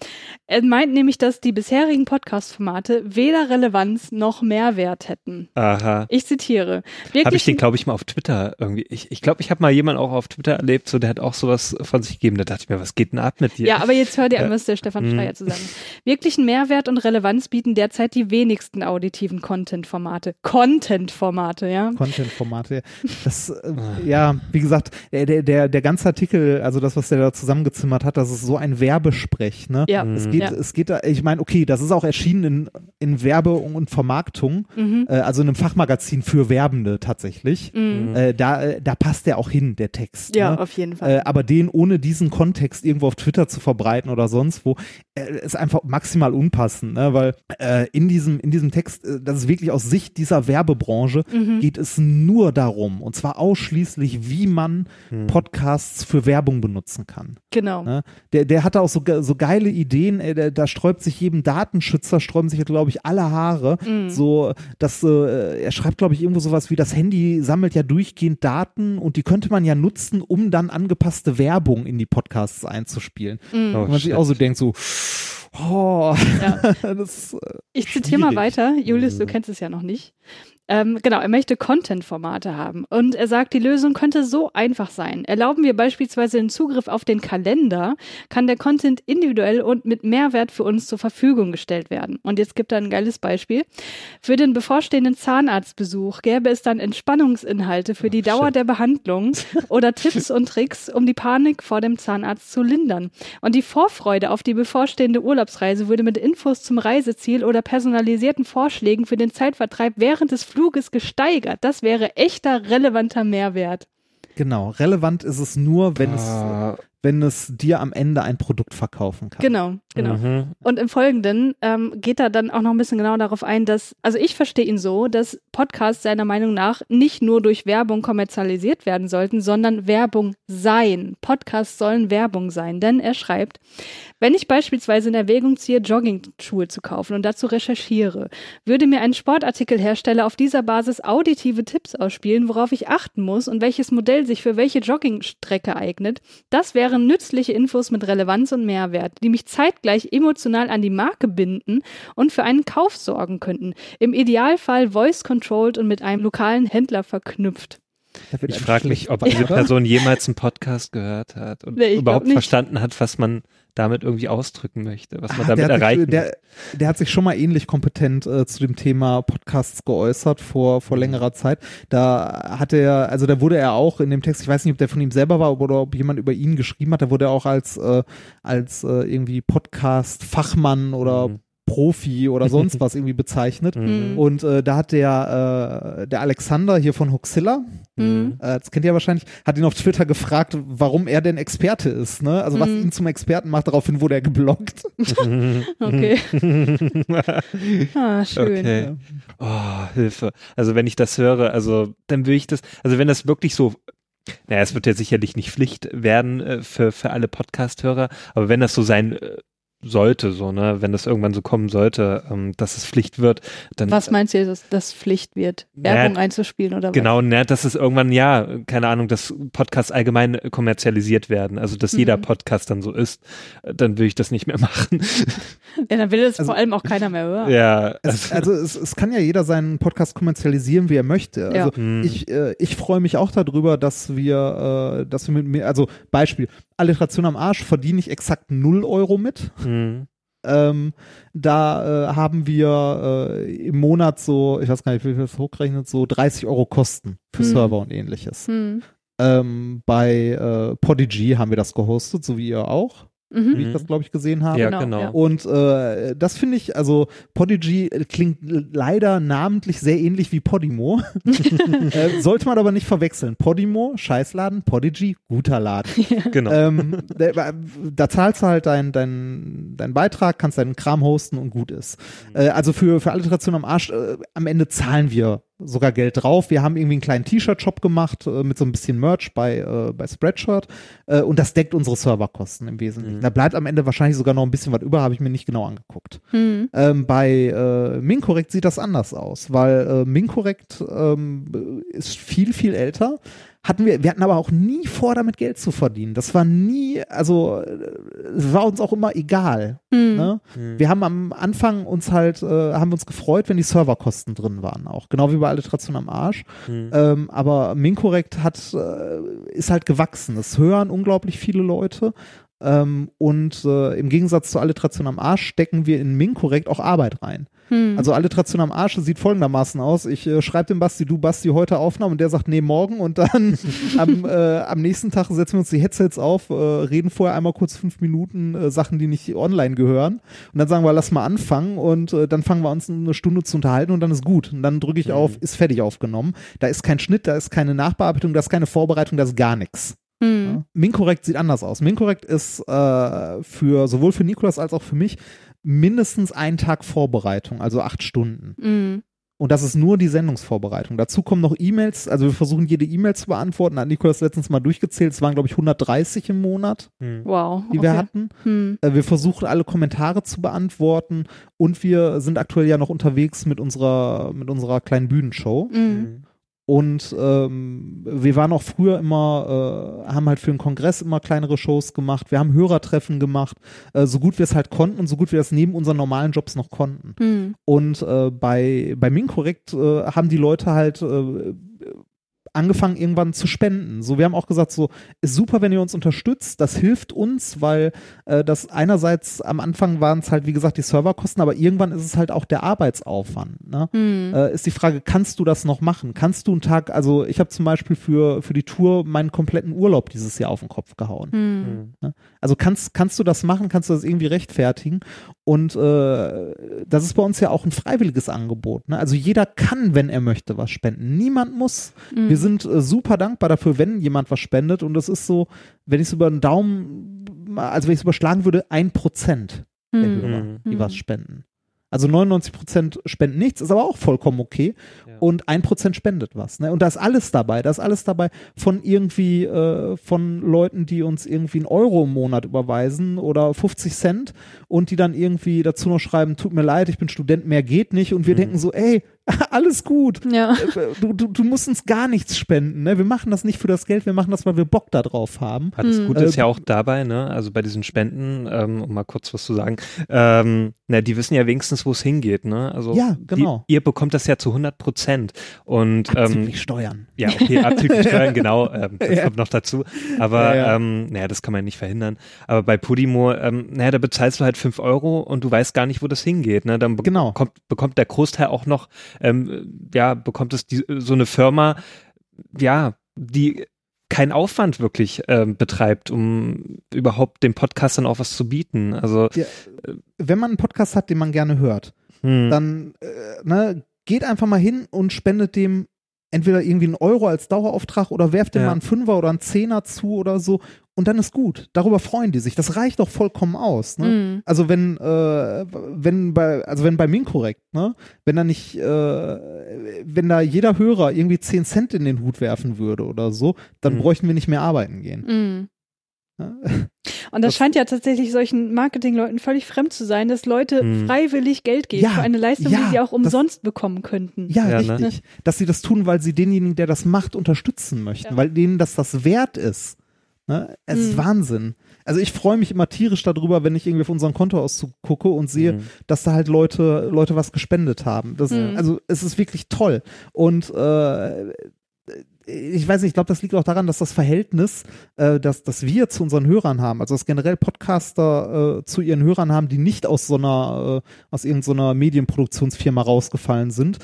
Er meint nämlich, dass die bisherigen Podcast-Formate weder Relevanz noch Mehrwert hätten. Aha. Ich zitiere. Habe ich den, glaube ich, mal auf Twitter irgendwie. Ich ich, glaube, ich habe mal jemanden auch auf Twitter erlebt, so der hat auch sowas von sich gegeben. Da dachte ich mir, was geht denn ab mit dir? Ja, aber jetzt hör dir an, Ja. was der Stefan Mhm. Schreier zu sagen hat. Wirklichen Mehrwert und Relevanz bieten derzeit die wenigsten auditiven Content-Formate. Content-Formate, ja. Content-Formate. Das, äh, ja, wie gesagt, der, der, der, der ganze Artikel, also das, was der da zusammengezimmert hat, das ist so ein Werbesprech, ne? Ja. Es geht, Ja. es geht da, ich meine, okay, das ist auch erschienen in, in Werbung und Vermarktung, Mhm. äh, also in einem Fachmagazin für Werbende tatsächlich. Mhm. Äh, da, äh, da passt der auch hin, der Text. Ja, ne? auf jeden Fall. Äh, aber den ohne diesen Kontext irgendwo auf Twitter zu verbreiten oder sonst wo, äh, ist einfach maximal unpassend, ne? weil äh, in, diesem, in diesem Text, äh, das ist wirklich aus Sicht dieser Werbebranche, Mhm. geht es nur darum, und zwar ausschließlich, wie man man hm. Podcasts für Werbung benutzen kann. Genau. Ne? Der, der hatte auch so, so geile Ideen, äh, da sträubt sich jedem Datenschützer, sträuben sich, glaube ich, alle Haare. Mhm. So, dass äh, er schreibt, glaube ich, irgendwo sowas wie, das Handy sammelt ja durchgehend Daten und die könnte man ja nutzen, um dann angepasste Werbung in die Podcasts einzuspielen. Mhm. Oh, man sich auch so denkt, so, Oh, ja. das, äh, ich zitiere mal weiter. Julius, du kennst es ja noch nicht. Ähm, genau, er möchte Content-Formate haben. Und er sagt, die Lösung könnte so einfach sein. Erlauben wir beispielsweise den Zugriff auf den Kalender, kann der Content individuell und mit Mehrwert für uns zur Verfügung gestellt werden. Und jetzt gibt er ein geiles Beispiel. Für den bevorstehenden Zahnarztbesuch gäbe es dann Entspannungsinhalte für die Dauer der Behandlung oder Tipps und Tricks, um die Panik vor dem Zahnarzt zu lindern. Und die Vorfreude auf die bevorstehende Urlaubsreise würde mit Infos zum Reiseziel oder personalisierten Vorschlägen für den Zeitvertreib während des Fluges Fluges gesteigert. Das wäre echter relevanter Mehrwert. Genau, relevant ist es nur, wenn ah. es wenn es dir am Ende ein Produkt verkaufen kann. Genau, genau. Mhm. Und im Folgenden ähm, geht er dann auch noch ein bisschen genau darauf ein, dass, also ich verstehe ihn so, dass Podcasts seiner Meinung nach nicht nur durch Werbung kommerzialisiert werden sollten, sondern Werbung sein. Podcasts sollen Werbung sein, denn er schreibt, wenn ich beispielsweise in Erwägung ziehe, Jogging-Schuhe zu kaufen und dazu recherchiere, würde mir ein Sportartikelhersteller auf dieser Basis auditive Tipps ausspielen, worauf ich achten muss und welches Modell sich für welche Joggingstrecke eignet. Das wären nützliche Infos mit Relevanz und Mehrwert, die mich zeitgleich emotional an die Marke binden und für einen Kauf sorgen könnten. Im Idealfall voice-controlled und mit einem lokalen Händler verknüpft. Ich frage mich, ob diese Person jemals einen Podcast gehört hat und nee, überhaupt verstanden hat, was man damit irgendwie ausdrücken möchte, was man ah, damit erreichen sich, der, der, hat sich schon mal ähnlich kompetent äh, zu dem Thema Podcasts geäußert vor, vor mhm. längerer Zeit. Da hat er, also da wurde er auch in dem Text, ich weiß nicht, ob der von ihm selber war oder ob jemand über ihn geschrieben hat, da wurde er auch als, äh, als äh, irgendwie Podcast-Fachmann oder mhm. Profi oder sonst was irgendwie bezeichnet. Mhm. Und äh, da hat der, äh, der Alexander hier von Huxilla, mhm. äh, das kennt ihr wahrscheinlich, hat ihn auf Twitter gefragt, warum er denn Experte ist. Ne? Also was mhm. ihn zum Experten macht, daraufhin wurde er geblockt. okay. ah, schön. Okay. Oh, Hilfe. Also wenn ich das höre, also dann will ich das, also wenn das wirklich so naja, es wird ja sicherlich nicht Pflicht werden äh, für, für alle Podcast-Hörer, aber wenn das so sein äh, sollte, so, ne, wenn das irgendwann so kommen sollte, ähm, dass es Pflicht wird, dann. Was meinst du, dass das Pflicht wird? Werbung na, einzuspielen oder was? Genau, ne, dass es irgendwann, ja, keine Ahnung, dass Podcasts allgemein kommerzialisiert werden, also dass mhm. jeder Podcast dann so ist, dann will ich das nicht mehr machen. Ja, dann will es also, vor allem auch keiner mehr hören. Ja. Es, also es, es kann ja jeder seinen Podcast kommerzialisieren, wie er möchte. Also ja. mhm. ich, äh, ich freue mich auch darüber, dass wir, äh, dass wir mit mir, also Beispiel, Alliteration am Arsch verdiene ich exakt 0 Euro mit. Mhm. Ähm, da äh, haben wir äh, im Monat so, ich weiß gar nicht, wie viel das hochrechnet, so 30 Euro Kosten für mhm. Server und ähnliches. Mhm. Ähm, bei äh, Podigy haben wir das gehostet, so wie ihr auch mhm. wie ich das, glaube ich, gesehen habe. Ja, genau. genau. Und äh, das finde ich, also Podigy klingt leider namentlich sehr ähnlich wie Podimo. äh, sollte man aber nicht verwechseln. Podimo, Scheißladen, Podigy, guter Laden. Ja. Genau. Ähm, da, da, zahlst du halt deinen dein, dein Beitrag, kannst deinen Kram hosten und gut ist. Mhm. Äh, also für, für Alliteration am Arsch, äh, am Ende zahlen wir sogar Geld drauf. Wir haben irgendwie einen kleinen T-Shirt-Shop gemacht äh, mit so ein bisschen Merch bei, äh, bei Spreadshirt äh, und das deckt unsere Serverkosten im Wesentlichen. Mhm. Da bleibt am Ende wahrscheinlich sogar noch ein bisschen was über, habe ich mir nicht genau angeguckt. Mhm. Ähm, bei äh, Minkorrekt sieht das anders aus, weil äh, Minkorrekt ähm, ist viel, viel älter, hatten wir, wir hatten aber auch nie vor, damit Geld zu verdienen. Das war nie, also es war uns auch immer egal. Mhm. Ne? Mhm. Wir haben am Anfang uns halt, äh, haben uns gefreut, wenn die Serverkosten drin waren, auch genau wie bei Alliteration am Arsch. Mhm. Ähm, aber Minkorrekt hat, äh, ist halt gewachsen. Es hören unglaublich viele Leute. Ähm, und äh, im Gegensatz zu Alliteration am Arsch stecken wir in Minkorrekt auch Arbeit rein. Hm. Also Alliteration am Arsch sieht folgendermaßen aus. Ich äh, schreibe dem Basti, du Basti, heute Aufnahme und der sagt, nee, morgen und dann am, äh, am nächsten Tag setzen wir uns die Headsets auf, äh, reden vorher einmal kurz fünf Minuten äh, Sachen, die nicht online gehören und dann sagen wir, lass mal anfangen und äh, dann fangen wir uns eine Stunde zu unterhalten und dann ist gut. Und dann drücke ich hm. auf, ist fertig aufgenommen. Da ist kein Schnitt, da ist keine Nachbearbeitung, da ist keine Vorbereitung, da ist gar nichts. Mhm. Ja. Minkorrekt sieht anders aus. Minkorrekt ist äh, für sowohl für Nikolas als auch für mich mindestens einen Tag Vorbereitung, also acht Stunden. Mhm. Und das ist nur die Sendungsvorbereitung. Dazu kommen noch E-Mails. Also wir versuchen jede E-Mail zu beantworten. Hat Nikolas letztens mal durchgezählt. Es waren, glaube ich, 130 im Monat, Hm. Wow. die wir hatten. Hm. Äh, Wir versuchen alle Kommentare zu beantworten. Und wir sind aktuell ja noch unterwegs mit unserer, mit unserer kleinen Bühnenshow. Mhm. Und ähm, wir waren auch früher immer, äh, haben halt für den Kongress immer kleinere Shows gemacht. Wir haben Hörertreffen gemacht, äh, so gut wir es halt konnten und so gut wir das neben unseren normalen Jobs noch konnten. Hm. Und äh, bei, bei Minkorrekt äh, haben die Leute halt äh, angefangen irgendwann zu spenden. So, wir haben auch gesagt, so ist super, wenn ihr uns unterstützt. Das hilft uns, weil äh, das einerseits am Anfang waren es halt, wie gesagt, die Serverkosten, aber irgendwann ist es halt auch der Arbeitsaufwand. Ne? Hm. Äh, ist die Frage, kannst du das noch machen? Kannst du einen Tag, also ich habe zum Beispiel für, für die Tour meinen kompletten Urlaub dieses Jahr auf den Kopf gehauen. Hm. Also kannst, kannst du das machen, kannst du das irgendwie rechtfertigen? Und äh, das ist bei uns ja auch ein freiwilliges Angebot. Ne? Also jeder kann, wenn er möchte, was spenden. Niemand muss. Hm. Wir sind äh, super dankbar dafür, wenn jemand was spendet. Und das ist so, wenn ich es über den Daumen, also wenn ich es überschlagen würde, ein Prozent der Hm. Hörer, Mhm. die Mhm. was spenden. Also 99 Prozent spenden nichts, ist aber auch vollkommen okay. Ja. Und ein Prozent spendet was. Ne? Und da ist alles dabei. Da ist alles dabei von irgendwie äh, von Leuten, die uns irgendwie einen Euro im Monat überweisen oder 50 Cent und die dann irgendwie dazu noch schreiben, tut mir leid, ich bin Student, mehr geht nicht. Und wir Mhm. denken so, ey, alles gut. Ja. Äh, Du, du, du musst uns gar nichts spenden. Ne? Wir machen das nicht für das Geld, wir machen das, weil wir Bock da drauf haben. Ja, das Hm. Gute ist Äh, ja auch dabei, ne, also bei diesen Spenden, ähm, um mal kurz was zu sagen, ähm, na, die wissen ja wenigstens, wo es hingeht, ne? Also Ja, genau. Die, ihr bekommt das ja zu 100 Prozent und ähm, Abzüglich Steuern. ja, okay, abzüglich Steuern, genau, ähm, das Ja. kommt noch dazu. Aber Ja, ja. ähm, naja, das kann man nicht verhindern. Aber bei Podimo, ähm, naja, da bezahlst du halt 5 Euro und du weißt gar nicht, wo das hingeht. Ne? Dann be Genau. bekommt, bekommt der Großteil auch noch, ähm, ja, bekommt es die, so eine Firma, ja, die keinen Aufwand wirklich ähm, betreibt, um überhaupt den Podcastern auch was zu bieten. Also Wenn man einen Podcast hat, den man gerne hört, hm, dann äh, ne, geht einfach mal hin und spendet dem entweder irgendwie einen Euro als Dauerauftrag oder werft dem Ja. mal einen Fünfer oder einen Zehner zu oder so und dann ist gut. Darüber freuen die sich. Das reicht doch vollkommen aus. Ne? Hm. Also wenn, äh, wenn bei, also wenn bei Minkorrekt, ne, wenn da nicht, äh, wenn da jeder Hörer irgendwie 10 Cent in den Hut werfen würde oder so, dann Mhm. bräuchten wir nicht mehr arbeiten gehen. Hm. Ne? Und das, Das- scheint ja tatsächlich solchen Marketingleuten völlig fremd zu sein, dass Leute Hm. freiwillig Geld geben Ja, für eine Leistung, ja, die sie auch das- umsonst bekommen könnten. Ja, Ja, ne? richtig. Dass sie das tun, weil sie denjenigen, der das macht, unterstützen möchten, Ja. weil denen das das wert ist. Ne? Es ist Mhm. Wahnsinn. Also ich freue mich immer tierisch darüber, wenn ich irgendwie auf unseren Kontoauszug gucke und sehe, hm. dass da halt Leute, Leute was gespendet haben. Das, Mhm. Also es ist wirklich toll. Und äh, ich weiß nicht, ich glaube, das liegt auch daran, dass das Verhältnis, äh, dass, dass wir zu unseren Hörern haben, also dass generell Podcaster äh, zu ihren Hörern haben, die nicht aus so einer, äh, aus irgendeiner Medienproduktionsfirma rausgefallen sind,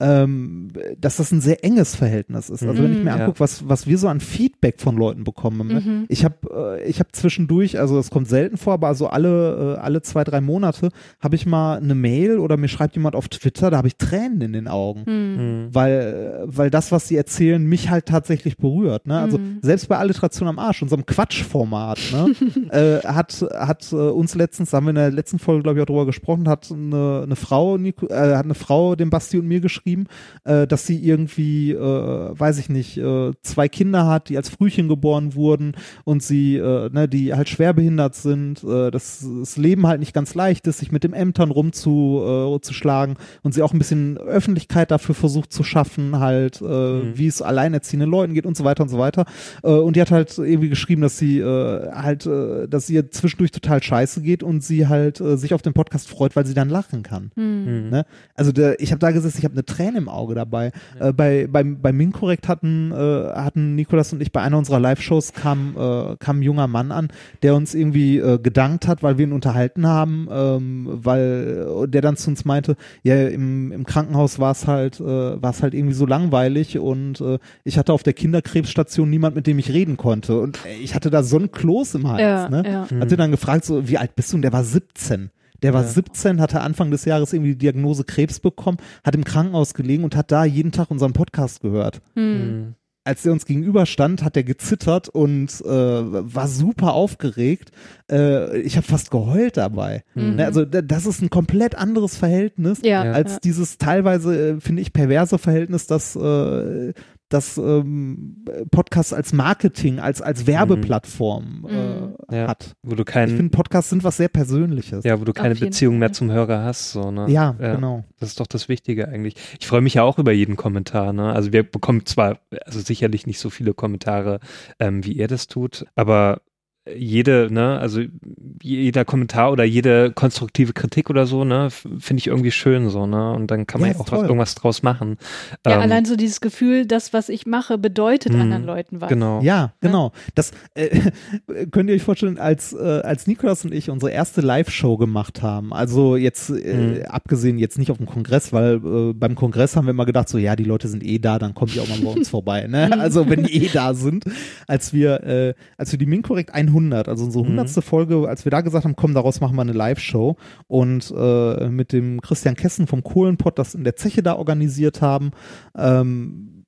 ähm, dass das ein sehr enges Verhältnis ist. Also wenn ich Mhm. mir Ja. angucke, was, was wir so an Feedback von Leuten bekommen, ne? Mhm. ich habe äh, ich habe zwischendurch, also es kommt selten vor, aber also alle äh, alle zwei drei Monate habe ich mal eine Mail oder mir schreibt jemand auf Twitter, da habe ich Tränen in den Augen, Hm. Hm. weil äh, weil das, was sie erzählen, mich halt tatsächlich berührt. Ne? Also Mhm. selbst bei Alliteration am Arsch, unserem Quatschformat, ne, äh, hat hat äh, uns letztens, da haben wir in der letzten Folge glaube ich auch drüber gesprochen, hat eine, eine Frau Nico, äh, hat eine Frau dem Basti und mir geschrieben, äh, dass sie irgendwie, äh, weiß ich nicht, äh, zwei Kinder hat, die als Frühchen geboren wurden und sie, äh, ne, die halt schwerbehindert sind, äh, dass das Leben halt nicht ganz leicht ist, sich mit dem Ämtern rumzuschlagen äh, zu schlagen und sie auch ein bisschen Öffentlichkeit dafür versucht zu schaffen, halt, äh, Mhm. wie es alleinerziehenden Leuten geht und so weiter und so weiter. Äh, und die hat halt irgendwie geschrieben, dass sie äh, halt, äh, dass ihr zwischendurch total scheiße geht und sie halt äh, sich auf den Podcast freut, weil sie dann lachen kann. Hm. Hm. Ne? Also der, ich habe da gesessen, ich habe eine Träne im Auge dabei. Äh, bei beim bei Minkorrekt hatten äh, hatten Nikolas und ich bei einer unserer Live-Shows kam äh, kam ein junger Mann an, der uns irgendwie äh, gedankt hat, weil wir ihn unterhalten haben, ähm, weil äh, der dann zu uns meinte, ja im, im Krankenhaus war es halt äh, war es halt irgendwie so langweilig und äh, ich hatte auf der Kinderkrebsstation niemand, mit dem ich reden konnte und äh, ich hatte da so ein Kloß im Hals. Ja, ne? ja. Hat sie dann gefragt, so, wie alt bist du? Und der war 17. Der war Ja. 17, hatte Anfang des Jahres irgendwie die Diagnose Krebs bekommen, hat im Krankenhaus gelegen und hat da jeden Tag unseren Podcast gehört. Hm. Hm. als der uns gegenüberstand, hat er gezittert und äh, war super aufgeregt. Äh, ich habe fast geheult dabei. Mhm. Also das ist ein komplett anderes Verhältnis Ja, als ja. dieses teilweise, äh, finde ich, perverse Verhältnis, das äh, das ähm, Podcast als Marketing, als, als Werbeplattform äh, Ja. hat. Wo du Ich keinen, finde, Podcasts sind was sehr Persönliches. ja, wo du keine Beziehung mehr Fall. zum Hörer hast, so, ne? Ja, genau. Das ist doch das Wichtige eigentlich. Ich freue mich ja auch über jeden Kommentar. Ne? Also wir bekommen zwar, also sicherlich nicht so viele Kommentare, ähm, wie ihr das tut, aber jede, ne, also jeder Kommentar oder jede konstruktive Kritik oder so, ne, finde ich irgendwie schön so, ne? Und dann kann man Ja, ja, auch was, irgendwas draus machen. Ja, Ähm, allein so dieses Gefühl, das, was ich mache, bedeutet Mhm. anderen Leuten was. Genau. Ja, genau. Das äh, könnt ihr euch vorstellen, als, äh, als Nikolas und ich unsere erste Live-Show gemacht haben. Also jetzt äh, Mhm. abgesehen jetzt nicht auf dem Kongress, weil äh, beim Kongress haben wir immer gedacht, so ja, die Leute sind eh da, dann kommen die auch mal bei uns vorbei. Ne? Also wenn die eh da sind, als wir, äh, als wir die Minkorrekt 100, also unsere Mhm. hundertste Folge, als wir da gesagt haben, komm, daraus machen wir eine Live-Show und äh, mit dem Christian Kessen vom Kohlenpott das in der Zeche da organisiert haben, ähm,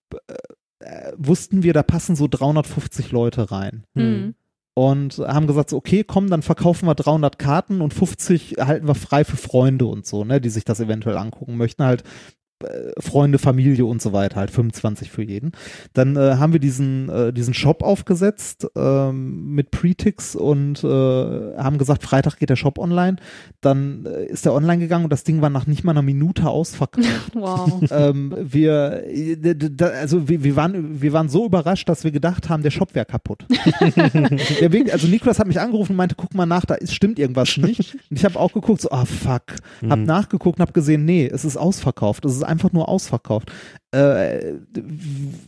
äh, wussten wir, da passen so 350 Leute rein Mhm. und haben gesagt, so, okay, komm, dann verkaufen wir 300 Karten und 50 halten wir frei für Freunde und so, ne, die sich das eventuell angucken möchten, halt Freunde, Familie und so weiter, halt 25 für jeden. Dann äh, haben wir diesen, äh, diesen Shop aufgesetzt ähm, mit Pretix und äh, haben gesagt, Freitag geht der Shop online. Dann äh, ist der online gegangen und das Ding war nach nicht mal einer Minute ausverkauft. Wow. ähm, wir, äh, also wir, wir, waren, wir waren so überrascht, dass wir gedacht haben, der Shop wäre kaputt. der Weg, also Nikolas hat mich angerufen und meinte, guck mal nach, da ist, stimmt irgendwas nicht. Und ich habe auch geguckt, so, ah fuck. Hab Mhm. nachgeguckt und hab gesehen, nee, es ist ausverkauft. Es ist einfach nur ausverkauft. Äh,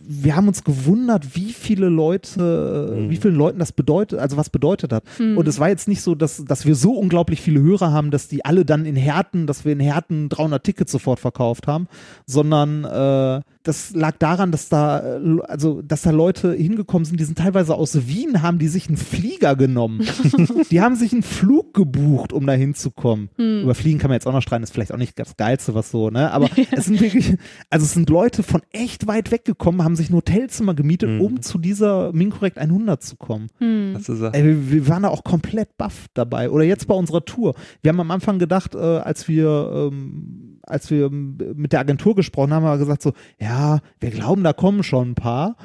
wir haben uns gewundert, wie viele Leute, Mhm. wie vielen Leuten das bedeutet, also was bedeutet hat. Mhm. Und es war jetzt nicht so, dass, dass wir so unglaublich viele Hörer haben, dass die alle dann in Härten, dass wir in Härten 300 Tickets sofort verkauft haben, sondern äh, das lag daran, dass da, also, dass da Leute hingekommen sind, die sind teilweise aus Wien, haben die sich einen Flieger genommen. die haben sich einen Flug gebucht, um da hinzukommen. Hm. Über Fliegen kann man jetzt auch noch streiten, ist vielleicht auch nicht das Geilste, was so, ne? Aber es sind wirklich, also es sind Leute von echt weit weggekommen, haben sich ein Hotelzimmer gemietet, Mhm. um zu dieser Minkorrekt 100 zu kommen. Hm. Ist, Ey, wir, wir waren da auch komplett baff dabei. Oder jetzt bei unserer Tour. Wir haben am Anfang gedacht, äh, als wir, ähm, als wir mit der Agentur gesprochen haben, haben wir gesagt so, ja, wir glauben, da kommen schon ein paar.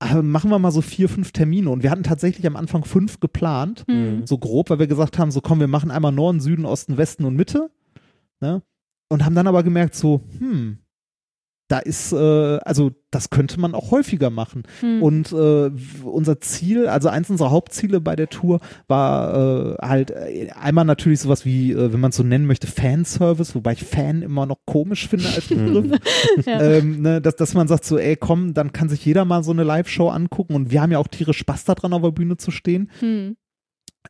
Aber machen wir mal so vier, fünf Termine. Und wir hatten tatsächlich am Anfang fünf geplant. Hm. So grob, weil wir gesagt haben, so komm, wir machen einmal Norden, Süden, Osten, Westen und Mitte. Ne? Und haben dann aber gemerkt, so, hm, da ist, äh, also das könnte man auch häufiger machen. Hm. Und äh, unser Ziel, also eins unserer Hauptziele bei der Tour war äh, halt äh, einmal natürlich sowas wie, äh, wenn man es so nennen möchte, Fanservice, wobei ich Fan immer noch komisch finde als Begriff. Ja. ähm, ne, dass, dass man sagt so, ey komm, dann kann sich jeder mal so eine Live-Show angucken und wir haben ja auch tierisch Spaß daran, auf der Bühne zu stehen. Hm.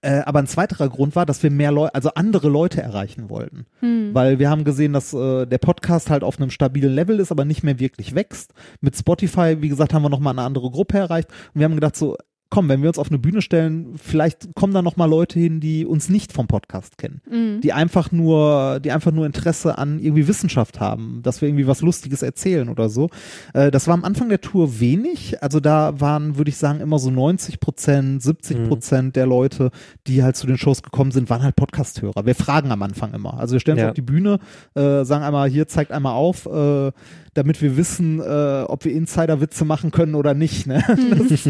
Äh, aber ein zweiterer Grund war, dass wir mehr Leute, also andere Leute erreichen wollten. Hm. Weil wir haben gesehen, dass äh, der Podcast halt auf einem stabilen Level ist, aber nicht mehr wirklich wächst. Mit Spotify, wie gesagt, haben wir nochmal eine andere Gruppe erreicht. Und wir haben gedacht so, komm, wenn wir uns auf eine Bühne stellen, vielleicht kommen da nochmal Leute hin, die uns nicht vom Podcast kennen. Hm. Die einfach nur, die einfach nur Interesse an irgendwie Wissenschaft haben, dass wir irgendwie was Lustiges erzählen oder so. Äh, das war am Anfang der Tour wenig. Also da waren, würde ich sagen, immer so 90 Prozent, 70 Prozent der Leute, die halt zu den Shows gekommen sind, waren halt Podcast-Hörer. Wir fragen am Anfang immer. Also wir stellen uns Ja. auf die Bühne, äh, sagen einmal, hier zeigt einmal auf, äh, damit wir wissen, äh, ob wir Insider-Witze machen können oder nicht. Ne? Das,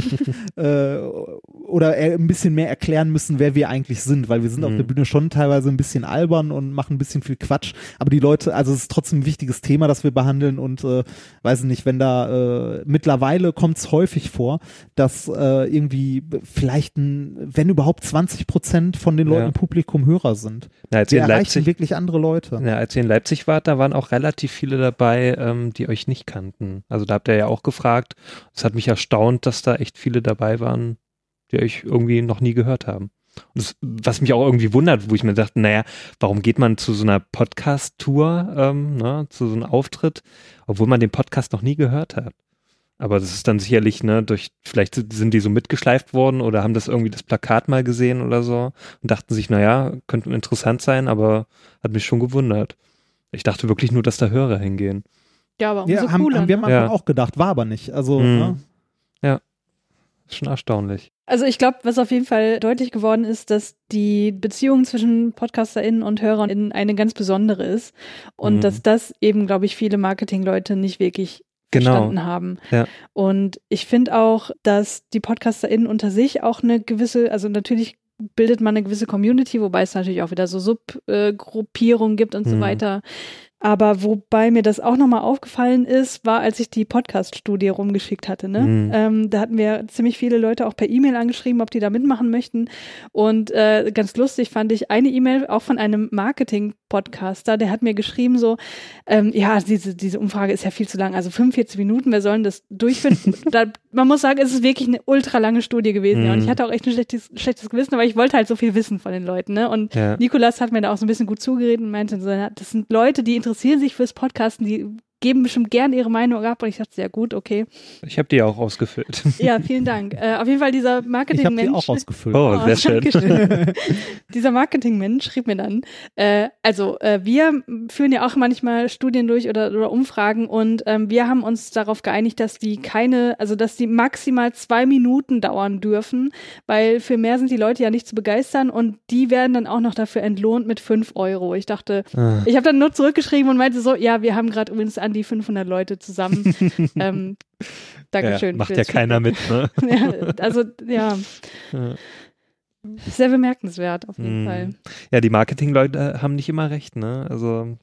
äh, oder er- ein bisschen mehr erklären müssen, wer wir eigentlich sind, weil wir sind auf Mhm. der Bühne schon teilweise ein bisschen albern und machen ein bisschen viel Quatsch. Aber die Leute, also es ist trotzdem ein wichtiges Thema, das wir behandeln und äh, weiß nicht, wenn da äh, mittlerweile kommt es häufig vor, dass äh, irgendwie vielleicht ein, wenn überhaupt 20 Prozent von den Leuten Ja. Publikum Hörer sind. na, als Wir ihr in erreichen Leipzig, wirklich andere Leute. Ja, als ihr in Leipzig wart, da waren auch relativ viele dabei, ähm, die euch nicht kannten. Also da habt ihr ja auch gefragt. Es hat mich erstaunt, dass da echt viele dabei waren, die euch irgendwie noch nie gehört haben. Und das, was mich auch irgendwie wundert, wo ich mir dachte, naja, warum geht man zu so einer Podcast-Tour, ähm, ne, zu so einem Auftritt, obwohl man den Podcast noch nie gehört hat? Aber das ist dann sicherlich, ne, durch, vielleicht sind die so mitgeschleift worden oder haben das irgendwie das Plakat mal gesehen oder so und dachten sich, naja, könnte interessant sein, aber hat mich schon gewundert. Ich dachte wirklich nur, dass da Hörer hingehen. Ja, aber umso Ja, haben, cooler. haben wir am Ja. Anfang auch gedacht, war aber nicht. Also, Mhm. ne? Ja, schon erstaunlich. Also ich glaube, was auf jeden Fall deutlich geworden ist, dass die Beziehung zwischen PodcasterInnen und HörerInnen eine ganz besondere ist und mhm. dass das eben, glaube ich, viele Marketingleute nicht wirklich genau. verstanden haben. Ja. Und ich finde auch, dass die PodcasterInnen unter sich auch eine gewisse, also natürlich bildet man eine gewisse Community, wobei es natürlich auch wieder so Subgruppierungen gibt und mhm. so weiter. Aber wobei mir das auch nochmal aufgefallen ist, war, als ich die Podcast-Studie rumgeschickt hatte. Ne? Mhm. Ähm, da hatten wir ziemlich viele Leute auch per E-Mail angeschrieben, ob die da mitmachen möchten. Und äh, ganz lustig fand ich eine E-Mail auch von einem Marketing-Podcaster, der hat mir geschrieben so, ähm, ja, diese, diese Umfrage ist ja viel zu lang, also 45 Minuten, wir sollen das durchführen. da, man muss sagen, es ist wirklich eine ultra lange Studie gewesen. Mhm. Ja. Und ich mhm. hatte auch echt ein schlechtes, schlechtes Gewissen, aber ich wollte halt so viel wissen von den Leuten. Ne? Und ja. Nikolas hat mir da auch so ein bisschen gut zugeredet und meinte, so, das sind Leute, die interessieren sich fürs Podcasten, die geben bestimmt gern ihre Meinung ab und ich dachte, ja gut, okay. Ich habe die auch ausgefüllt. Ja, vielen Dank. Äh, auf jeden Fall dieser Marketingmensch. Ich habe die auch ausgefüllt. Oh, sehr schön. dieser Marketingmensch schrieb mir dann, äh, also äh, wir führen ja auch manchmal Studien durch oder, oder Umfragen und ähm, wir haben uns darauf geeinigt, dass die keine, also dass die maximal zwei Minuten dauern dürfen, weil für mehr sind die Leute ja nicht zu begeistern und die werden dann auch noch dafür entlohnt mit fünf Euro. Ich dachte, ah. ich habe dann nur zurückgeschrieben und meinte so, ja, wir haben gerade übrigens an die 500 Leute zusammen. ähm, Dankeschön. Ja, macht ja keiner mit, ne? ja, also, ja. Sehr bemerkenswert, auf jeden mm. Fall. Ja, die Marketingleute haben nicht immer recht, ne? Also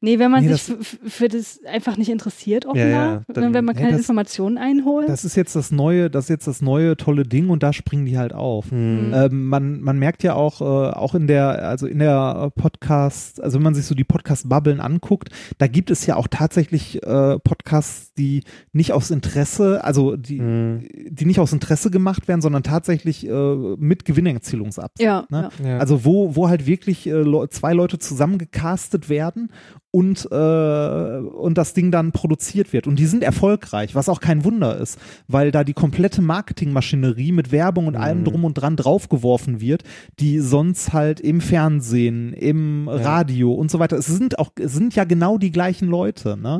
Nee, wenn man nee, sich für das einfach nicht interessiert, offenbar, ja, ja, dann, wenn man keine ja, das, Informationen einholt. Das ist jetzt das neue, das ist jetzt das neue tolle Ding und da springen die halt auf. Mhm. Ähm, man, man merkt ja auch, äh, auch in der, also in der Podcast, also wenn man sich so die Podcast-Bubblen anguckt, da gibt es ja auch tatsächlich äh, Podcasts, die nicht aus Interesse, also die, mhm. die nicht aus Interesse gemacht werden, sondern tatsächlich äh, mit Gewinnerzielungsabsicht. Ja, ne? ja. Also wo, wo halt wirklich äh, zwei Leute zusammengecastet werden und, äh, und das Ding dann produziert wird. Und die sind erfolgreich, was auch kein Wunder ist, weil da die komplette Marketingmaschinerie mit Werbung und mhm. allem drum und dran draufgeworfen wird, die sonst halt im Fernsehen, im ja. Radio und so weiter, es sind auch, es sind ja genau die gleichen Leute. Ne?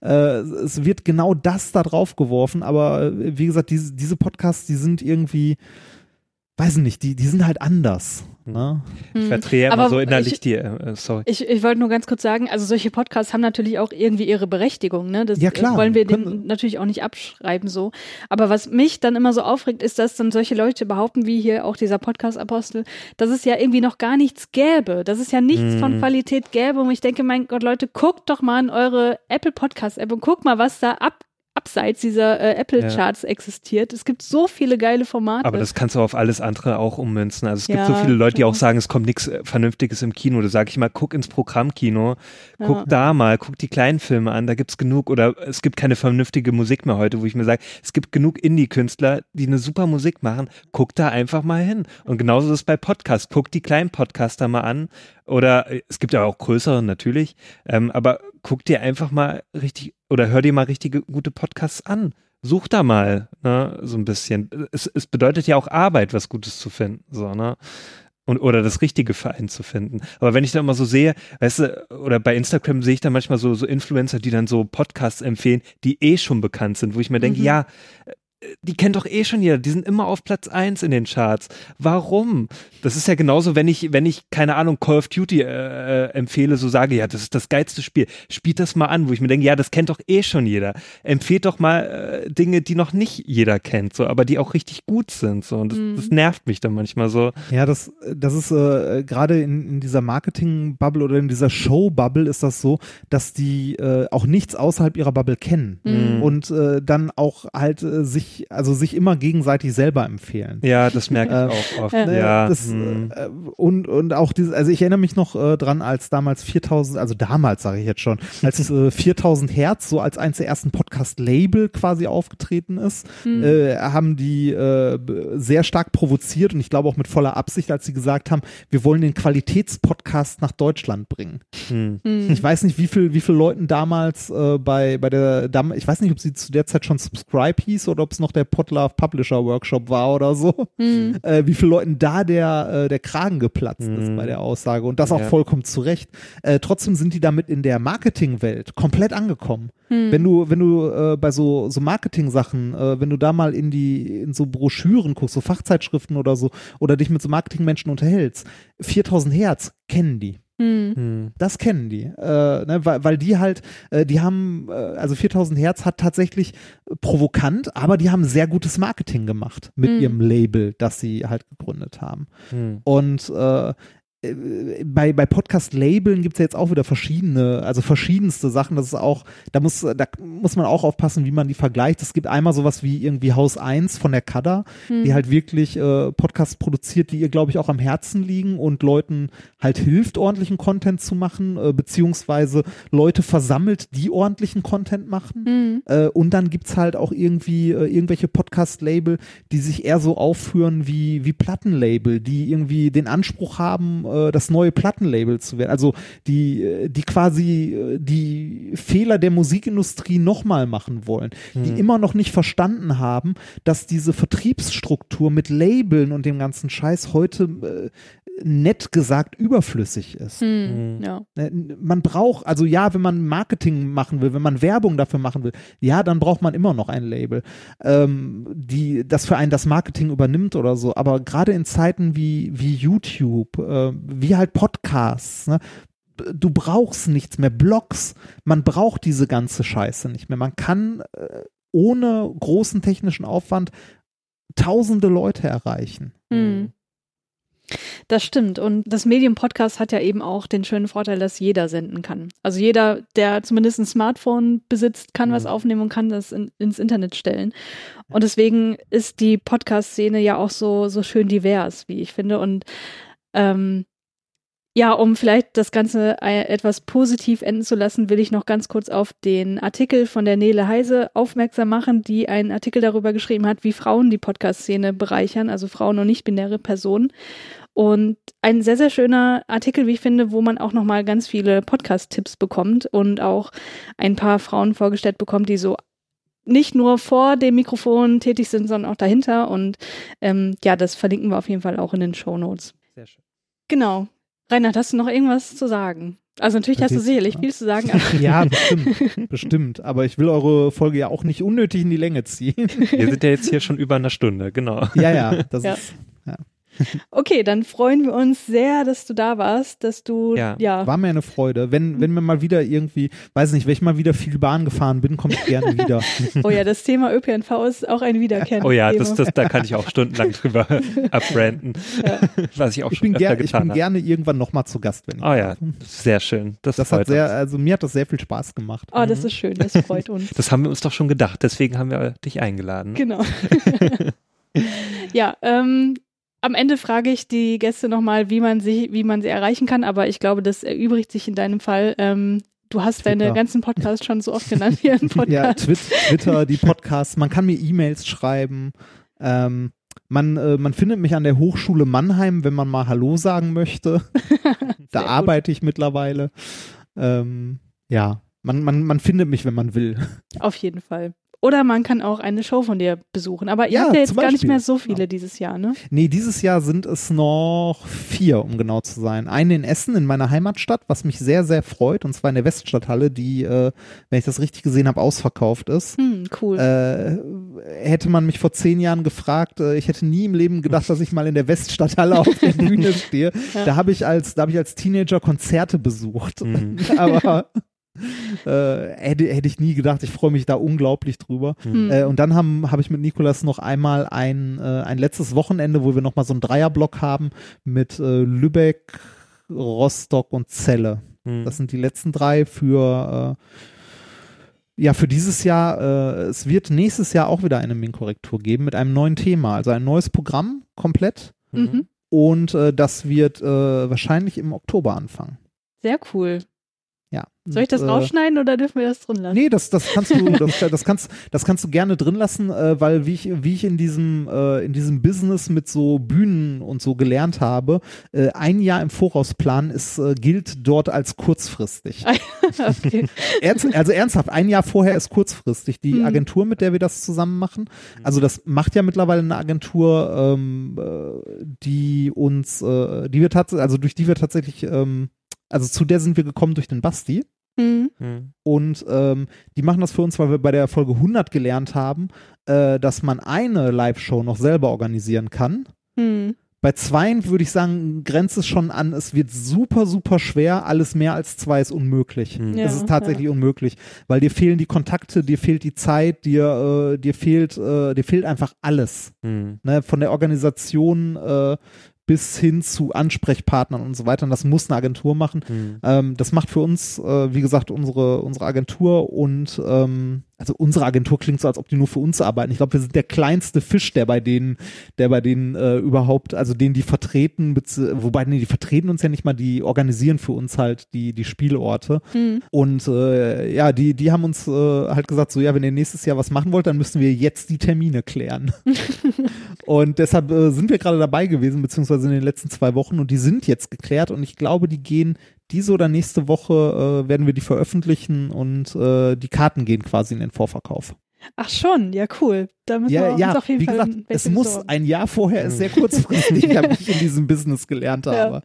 Mhm. Äh, es wird genau das da draufgeworfen, aber äh, wie gesagt, diese, diese Podcasts, die sind irgendwie weiß nicht, die, die sind halt anders. Ne? Ich verdrehe hm. immer so innerlich ich, die, äh, sorry. Ich, ich wollte nur ganz kurz sagen, also solche Podcasts haben natürlich auch irgendwie ihre Berechtigung, ne? Das ja, klar. wollen wir denen natürlich auch nicht abschreiben so. Aber was mich dann immer so aufregt, ist, dass dann solche Leute behaupten, wie hier auch dieser Podcast-Apostel, dass es ja irgendwie noch gar nichts gäbe, dass es ja nichts hm. von Qualität gäbe. Und ich denke, mein Gott, Leute, guckt doch mal in eure Apple Podcast-App und guckt mal, was da ab abseits dieser äh, Apple-Charts ja. existiert. Es gibt so viele geile Formate. Aber das kannst du auf alles andere auch ummünzen. Also es gibt ja, so viele Leute, die auch sagen, es kommt nichts äh, Vernünftiges im Kino. Da sage ich mal, guck ins Programmkino, guck ja. da mal, guck die kleinen Filme an, da gibt es genug. Oder es gibt keine vernünftige Musik mehr heute, wo ich mir sage, es gibt genug Indie-Künstler, die eine super Musik machen. Guck da einfach mal hin. Und genauso ist es bei Podcasts. Guck die kleinen Podcaster mal an. Oder äh, es gibt ja auch größere natürlich. Ähm, aber guck dir einfach mal richtig oder hör dir mal richtige gute Podcasts an. Such da mal, ne, so ein bisschen. Es, es bedeutet ja auch Arbeit, was Gutes zu finden, so, ne? Und, oder das richtige Verein zu finden. Aber wenn ich da mal so sehe, weißt du, oder bei Instagram sehe ich da manchmal so, so Influencer, die dann so Podcasts empfehlen, die eh schon bekannt sind, wo ich mir denke, mhm. ja, die kennt doch eh schon jeder, die sind immer auf Platz eins in den Charts. Warum? Das ist ja genauso, wenn ich, wenn ich, keine Ahnung, Call of Duty äh, äh, empfehle, so sage, ja, das ist das geilste Spiel. Spielt das mal an, wo ich mir denke, ja, das kennt doch eh schon jeder. Empfehlt doch mal äh, Dinge, die noch nicht jeder kennt, so, aber die auch richtig gut sind. So. Und das, mhm. das nervt mich dann manchmal so. Ja, das, das ist äh, gerade in, in dieser Marketing-Bubble oder in dieser Show-Bubble ist das so, dass die äh, auch nichts außerhalb ihrer Bubble kennen. Mhm. Und äh, dann auch halt äh, sich also sich immer gegenseitig selber empfehlen. Ja, das merke ich äh, auch oft. Äh, ja. Das, hm. äh, und, und auch dieses, also ich erinnere mich noch äh, dran, als damals 4000, also damals sage ich jetzt schon, als äh, 4000 Hertz so als eins der ersten Podcast-Label quasi aufgetreten ist, hm. äh, haben die äh, sehr stark provoziert und ich glaube auch mit voller Absicht, als sie gesagt haben, wir wollen den Qualitätspodcast nach Deutschland bringen. Hm. hm. Ich weiß nicht, wie viel, wie viel Leuten damals äh, bei, bei der, ich weiß nicht, ob sie zu der Zeit schon Subscribe hieß oder ob es noch der Podlove Publisher Workshop war oder so, Hm. äh, wie viele Leuten da der, äh, der Kragen geplatzt ist Mhm. bei der Aussage. Und das auch Ja. vollkommen zu Recht. Äh, trotzdem sind die damit in der Marketingwelt komplett angekommen. Hm. Wenn du, wenn du äh, bei so, so Marketing-Sachen, äh, wenn du da mal in die, in so Broschüren guckst, so Fachzeitschriften oder so, oder dich mit so Marketingmenschen unterhältst, 4000 Hertz kennen die. Hm. Hm. Das kennen die, äh, ne, weil, weil die halt, äh, die haben, äh, also 4000 Hertz hat tatsächlich provokant, aber die haben sehr gutes Marketing gemacht mit Mhm. ihrem Label, das sie halt gegründet haben. Hm. Und äh, bei, bei Podcast-Labeln gibt es ja jetzt auch wieder verschiedene, also verschiedenste Sachen. Das ist auch, da muss, da muss man auch aufpassen, wie man die vergleicht. Es gibt einmal sowas wie irgendwie Haus 1 von der Kada, Hm. die halt wirklich äh, Podcasts produziert, die ihr, glaube ich, auch am Herzen liegen und Leuten halt hilft, ordentlichen Content zu machen, äh, beziehungsweise Leute versammelt, die ordentlichen Content machen. Hm. Äh, und dann gibt's halt auch irgendwie äh, irgendwelche Podcast-Label, die sich eher so aufführen wie, wie Plattenlabel, die irgendwie den Anspruch haben, äh, das neue Plattenlabel zu werden. Also die, äh, die quasi äh, die Fehler der Musikindustrie nochmal machen wollen, die Hm. immer noch nicht verstanden haben, dass diese Vertriebsstruktur mit Labeln und dem ganzen Scheiß heute äh, nett gesagt überflüssig ist. Hm. Hm. Ja. Ne, Man braucht, also ja, wenn man Marketing machen will, wenn man Werbung dafür machen will, ja, dann braucht man immer noch ein Label, ähm, die das für einen das Marketing übernimmt oder so. Aber gerade in Zeiten wie, wie YouTube, äh, wie halt Podcasts, ne, du brauchst nichts mehr, Blogs, man braucht diese ganze Scheiße nicht mehr. Man kann äh, ohne großen technischen Aufwand tausende Leute erreichen. Hm. Das stimmt. Und das Medium Podcast hat ja eben auch den schönen Vorteil, dass jeder senden kann. Also jeder, der zumindest ein Smartphone besitzt, kann was Mhm. aufnehmen und kann das in, ins Internet stellen. Und deswegen ist die Podcast-Szene ja auch so, so schön divers, wie ich finde. Und ähm, ja, um vielleicht das Ganze etwas positiv enden zu lassen, will ich noch ganz kurz auf den Artikel von der Nele Heise aufmerksam machen, die einen Artikel darüber geschrieben hat, wie Frauen die Podcast-Szene bereichern, also Frauen und nicht-binäre Personen. Und ein sehr, sehr schöner Artikel, wie ich finde, wo man auch nochmal ganz viele Podcast-Tipps bekommt und auch ein paar Frauen vorgestellt bekommt, die so nicht nur vor dem Mikrofon tätig sind, sondern auch dahinter. Und ähm, ja, das verlinken wir auf jeden Fall auch in den Show Notes. Sehr schön. Genau. Reinhard, hast du noch irgendwas zu sagen? Also natürlich hast du sicherlich viel zu sagen, Ja, bestimmt, bestimmt. Aber ich will eure Folge ja auch nicht unnötig in die Länge ziehen. Wir sind ja jetzt hier schon über einer Stunde, genau. Ja, ja, das Ja. ist, okay, dann freuen wir uns sehr, dass du da warst, dass du Ja. ja, war mir eine Freude. Wenn, wenn mir mal wieder irgendwie, weiß nicht, wenn ich mal wieder viel Bahn gefahren bin, komme ich gerne wieder. oh ja, das Thema ÖPNV ist auch ein wiederkehrendes Oh ja, das, das, da kann ich auch stundenlang drüber abbranden, was ich auch Ich schon bin, öfter ger ich getan bin habe. gerne irgendwann nochmal zu Gast, wenn ich Oh ja, sehr schön. Das, Das freut hat sehr, uns. also mir hat das sehr viel Spaß gemacht. Oh, das ist schön, das freut uns. Das haben wir uns doch schon gedacht, deswegen haben wir dich eingeladen. Genau. ja, ähm, am Ende frage ich die Gäste nochmal, wie man sie, wie man sie erreichen kann, aber ich glaube, das erübrigt sich in deinem Fall. Ähm, du hast deine Twitter. ganzen Podcasts schon so oft genannt hier im Podcast. Ja, Twit Twitter, die Podcasts, man kann mir E-Mails schreiben. Ähm, man, äh, man findet mich an der Hochschule Mannheim, wenn man mal Hallo sagen möchte. da gut. arbeite ich mittlerweile. Ähm, ja, man, man, man findet mich, wenn man will. Auf jeden Fall. Oder man kann auch eine Show von dir besuchen. Aber ihr Ja, habt ja jetzt gar nicht mehr so viele Ja. dieses Jahr, ne? Nee, dieses Jahr sind es noch vier, um genau zu sein. Eine in Essen, in meiner Heimatstadt, was mich sehr, sehr freut, und zwar in der Weststadthalle, die, äh, wenn ich das richtig gesehen habe, ausverkauft ist. Hm, cool. Äh, hätte man mich vor zehn Jahren gefragt, äh, ich hätte nie im Leben gedacht, dass ich mal in der Weststadthalle auf der Bühne stehe. Ja. Da habe ich als, da habe ich als Teenager Konzerte besucht. Mhm. Aber äh, hätte, hätte ich nie gedacht. Ich freue mich da unglaublich drüber. Hm. Äh, und dann habe ich mit Nikolas noch einmal ein, äh, ein letztes Wochenende, wo wir nochmal so einen Dreierblock haben mit äh, Lübeck, Rostock und Celle. Mhm. Das sind die letzten drei für äh, ja für dieses Jahr. Äh, es wird nächstes Jahr auch wieder eine Min-Korrektur geben mit einem neuen Thema, also ein neues Programm komplett. mhm. Und äh, das wird äh, wahrscheinlich im Oktober anfangen. Sehr cool. Soll ich das äh, rausschneiden oder dürfen wir das drin lassen? Nee, das, das kannst du, das, das kannst, das kannst du gerne drin lassen, äh, weil wie ich, wie ich in diesem, äh, in diesem Business mit so Bühnen und so gelernt habe, äh, ein Jahr im Voraus planen ist, äh, gilt dort als kurzfristig. okay. Also ernsthaft, ein Jahr vorher ist kurzfristig. Die Mhm. Agentur, mit der wir das zusammen machen, also das macht ja mittlerweile eine Agentur, ähm, äh, die uns, äh, die wir tatsächlich, also durch die wir tatsächlich, ähm, also zu der sind wir gekommen durch den Basti. Hm. Hm. Und ähm, die machen das für uns, weil wir bei der Folge 100 gelernt haben, äh, dass man eine Live-Show noch selber organisieren kann. Hm. Bei zweien würde ich sagen, grenzt es schon an, es wird super, super schwer. Alles mehr als zwei ist unmöglich. Hm. Ja, es ist tatsächlich unmöglich, weil dir fehlen die Kontakte, dir fehlt die Zeit, dir, äh, dir fehlt, äh, dir fehlt einfach alles. Hm. Ne? Von der Organisation äh, bis hin zu Ansprechpartnern und so weiter. Und das muss eine Agentur machen. Hm. Ähm, das macht für uns, äh, wie gesagt, unsere, unsere Agentur und ähm, also unsere Agentur klingt so, als ob die nur für uns arbeiten. Ich glaube, wir sind der kleinste Fisch, der bei denen, der bei denen äh, überhaupt, also den die vertreten, wobei nee, die vertreten uns ja nicht mal, die organisieren für uns halt die, die Spielorte. Hm. Und äh, ja, die, die haben uns äh, halt gesagt, so ja, wenn ihr nächstes Jahr was machen wollt, dann müssen wir jetzt die Termine klären. und deshalb äh, sind wir gerade dabei gewesen, beziehungsweise in den letzten zwei Wochen und die sind jetzt geklärt und ich glaube, die gehen diese oder nächste Woche äh, werden wir die veröffentlichen und äh, die Karten gehen quasi in den Vorverkauf. Ach schon, ja cool. Da müssen wir Ja, uns ja, auf jeden wie Fall gesagt, es muss ein Jahr vorher, ist sehr kurzfristig, wie ich in diesem Business gelernt Ja. habe.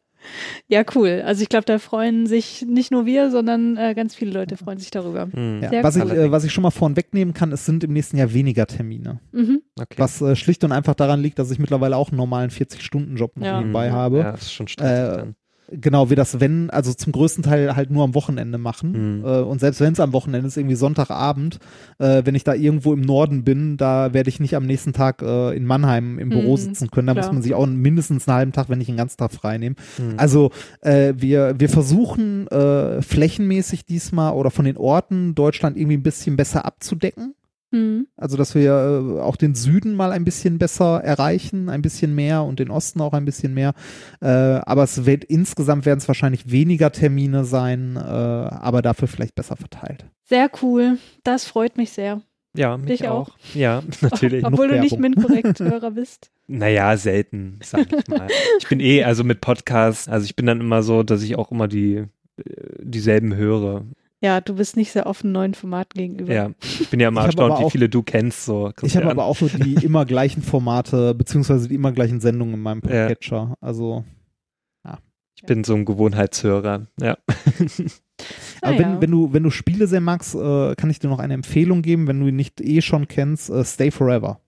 Ja, cool. Also ich glaube, da freuen sich nicht nur wir, sondern äh, ganz viele Leute freuen sich darüber. Hm. Ja, was, ich, cool. äh, was ich schon mal vorn wegnehmen kann, es sind im nächsten Jahr weniger Termine. Mhm. Okay. Was äh, schlicht und einfach daran liegt, dass ich mittlerweile auch einen normalen 40-Stunden-Job noch Ja. nebenbei Mhm. habe. Ja, das ist schon stressig Äh, dann. Genau, wir das, wenn, also zum größten Teil halt nur am Wochenende machen. Mhm. Äh, und selbst wenn es am Wochenende ist, irgendwie Sonntagabend, äh, wenn ich da irgendwo im Norden bin, da werde ich nicht am nächsten Tag äh, in Mannheim im Büro Mhm, sitzen können. Da klar. muss man sich auch mindestens einen halben Tag, wenn nicht einen ganzen Tag frei nehmen. Hm. Also äh, wir, wir versuchen äh, flächenmäßig diesmal oder von den Orten Deutschland irgendwie ein bisschen besser abzudecken. Mhm. Also, dass wir äh, auch den Süden mal ein bisschen besser erreichen, ein bisschen mehr und den Osten auch ein bisschen mehr. Äh, aber es wird insgesamt werden es wahrscheinlich weniger Termine sein, äh, aber dafür vielleicht besser verteilt. Sehr cool. Das freut mich sehr. Ja, mich dich auch? Ja, natürlich. Obwohl du nicht. MINT-Korrekt-Hörer bist. Naja, selten, sag ich mal. Ich bin eh, also mit Podcasts, also ich bin dann immer so, dass ich auch immer die äh, dieselben höre. Ja, du bist nicht sehr offen neuen Formaten gegenüber. Ja, ich bin ja hab erstaunt, wie viele du kennst. So, Ich habe aber auch so die immer gleichen Formate, beziehungsweise die immer gleichen Sendungen in meinem Ja. Podcatcher. Also, ich bin so ein Gewohnheitshörer. Ja. aber Ah, wenn, ja. wenn, du, wenn du Spiele sehr magst, äh, kann ich dir noch eine Empfehlung geben, wenn du ihn nicht eh schon kennst, äh, Stay Forever.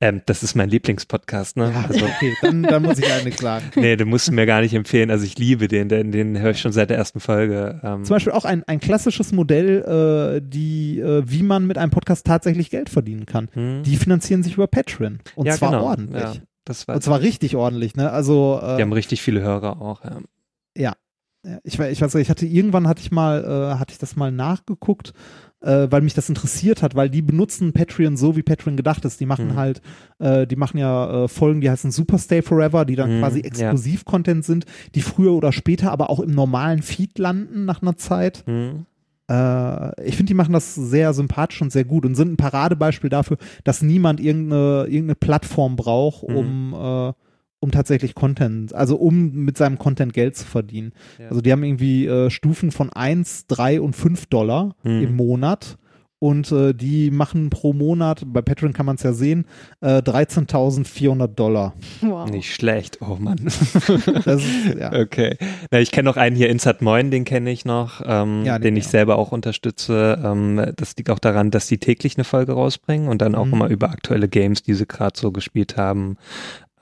Ähm, das ist mein Lieblingspodcast, ne? Ja, Also, okay, dann, dann muss ich nichts sagen. nee, du musst mir gar nicht empfehlen. Also ich liebe den, den, den höre ich schon seit der ersten Folge. Ähm, Zum Beispiel auch ein, ein klassisches Modell, äh, die, äh, wie man mit einem Podcast tatsächlich Geld verdienen kann. hm? Die finanzieren sich über Patreon. Und ja, zwar genau. ordentlich. Ja, das war, Und zwar richtig ordentlich, ne? Also, äh, die haben richtig viele Hörer auch. Ja. ja, ich, ich weiß nicht, ich hatte irgendwann hatte ich mal, äh, hatte ich das mal nachgeguckt, äh, weil mich das interessiert hat, weil die benutzen Patreon so, wie Patreon gedacht ist. Die machen Mhm. halt, äh, die machen ja äh, Folgen, die heißen Super Stay Forever, die dann Mhm, quasi ja. Exklusiv-Content sind, die früher oder später aber auch im normalen Feed landen nach einer Zeit. Hm? Äh, ich finde, die machen das sehr sympathisch und sehr gut und sind ein Paradebeispiel dafür, dass niemand irgendeine, irgendeine Plattform braucht, Mhm. um, äh, um tatsächlich Content, also um mit seinem Content Geld zu verdienen. Ja. Also die haben irgendwie äh, Stufen von 1, 3 und 5 Dollar Mhm. im Monat. Und äh, die machen pro Monat, bei Patreon kann man es ja sehen, äh, 13.400 Dollar. Wow. Nicht schlecht, oh Mann. Das ist, ja. Okay. Na, ich kenne noch einen hier, Insat Moin, den kenne ich noch, ähm, Ja, den den ich selber auch unterstütze. Ähm, das liegt auch daran, dass die täglich eine Folge rausbringen und dann auch Mhm. immer über aktuelle Games, die sie gerade so gespielt haben.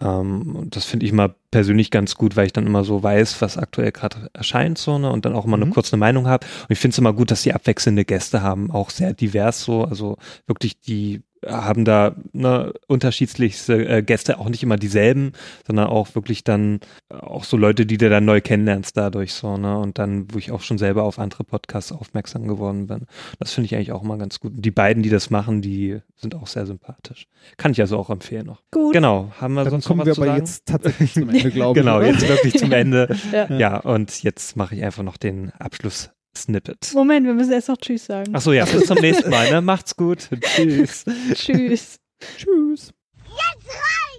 Ähm, das finde ich mal persönlich ganz gut, weil ich dann immer so weiß, was aktuell gerade erscheint so, ne, und dann auch immer Mhm. eine kurze Meinung habe. Und ich finde es immer gut, dass die abwechselnde Gäste haben, auch sehr divers so, also wirklich die haben da ne, unterschiedlichste äh, Gäste, auch nicht immer dieselben, sondern auch wirklich dann äh, auch so Leute, die du dann neu kennenlernst dadurch so, ne? Und dann, wo ich auch schon selber auf andere Podcasts aufmerksam geworden bin. Das finde ich eigentlich auch mal ganz gut. Und die beiden, die das machen, die sind auch sehr sympathisch. Kann ich also auch empfehlen noch. Gut. Genau, haben wir Dann sonst kommen noch wir was zu aber sagen? jetzt tatsächlich zum Ende, glaube ich. Genau, oder? jetzt wirklich zum Ende. Ja. Ja, und jetzt mache ich einfach noch den Abschluss Snippet. Moment, wir müssen erst noch Tschüss sagen. Achso, ja, bis zum nächsten Mal. Ne? Macht's gut. Tschüss. Tschüss. Tschüss. Jetzt rein!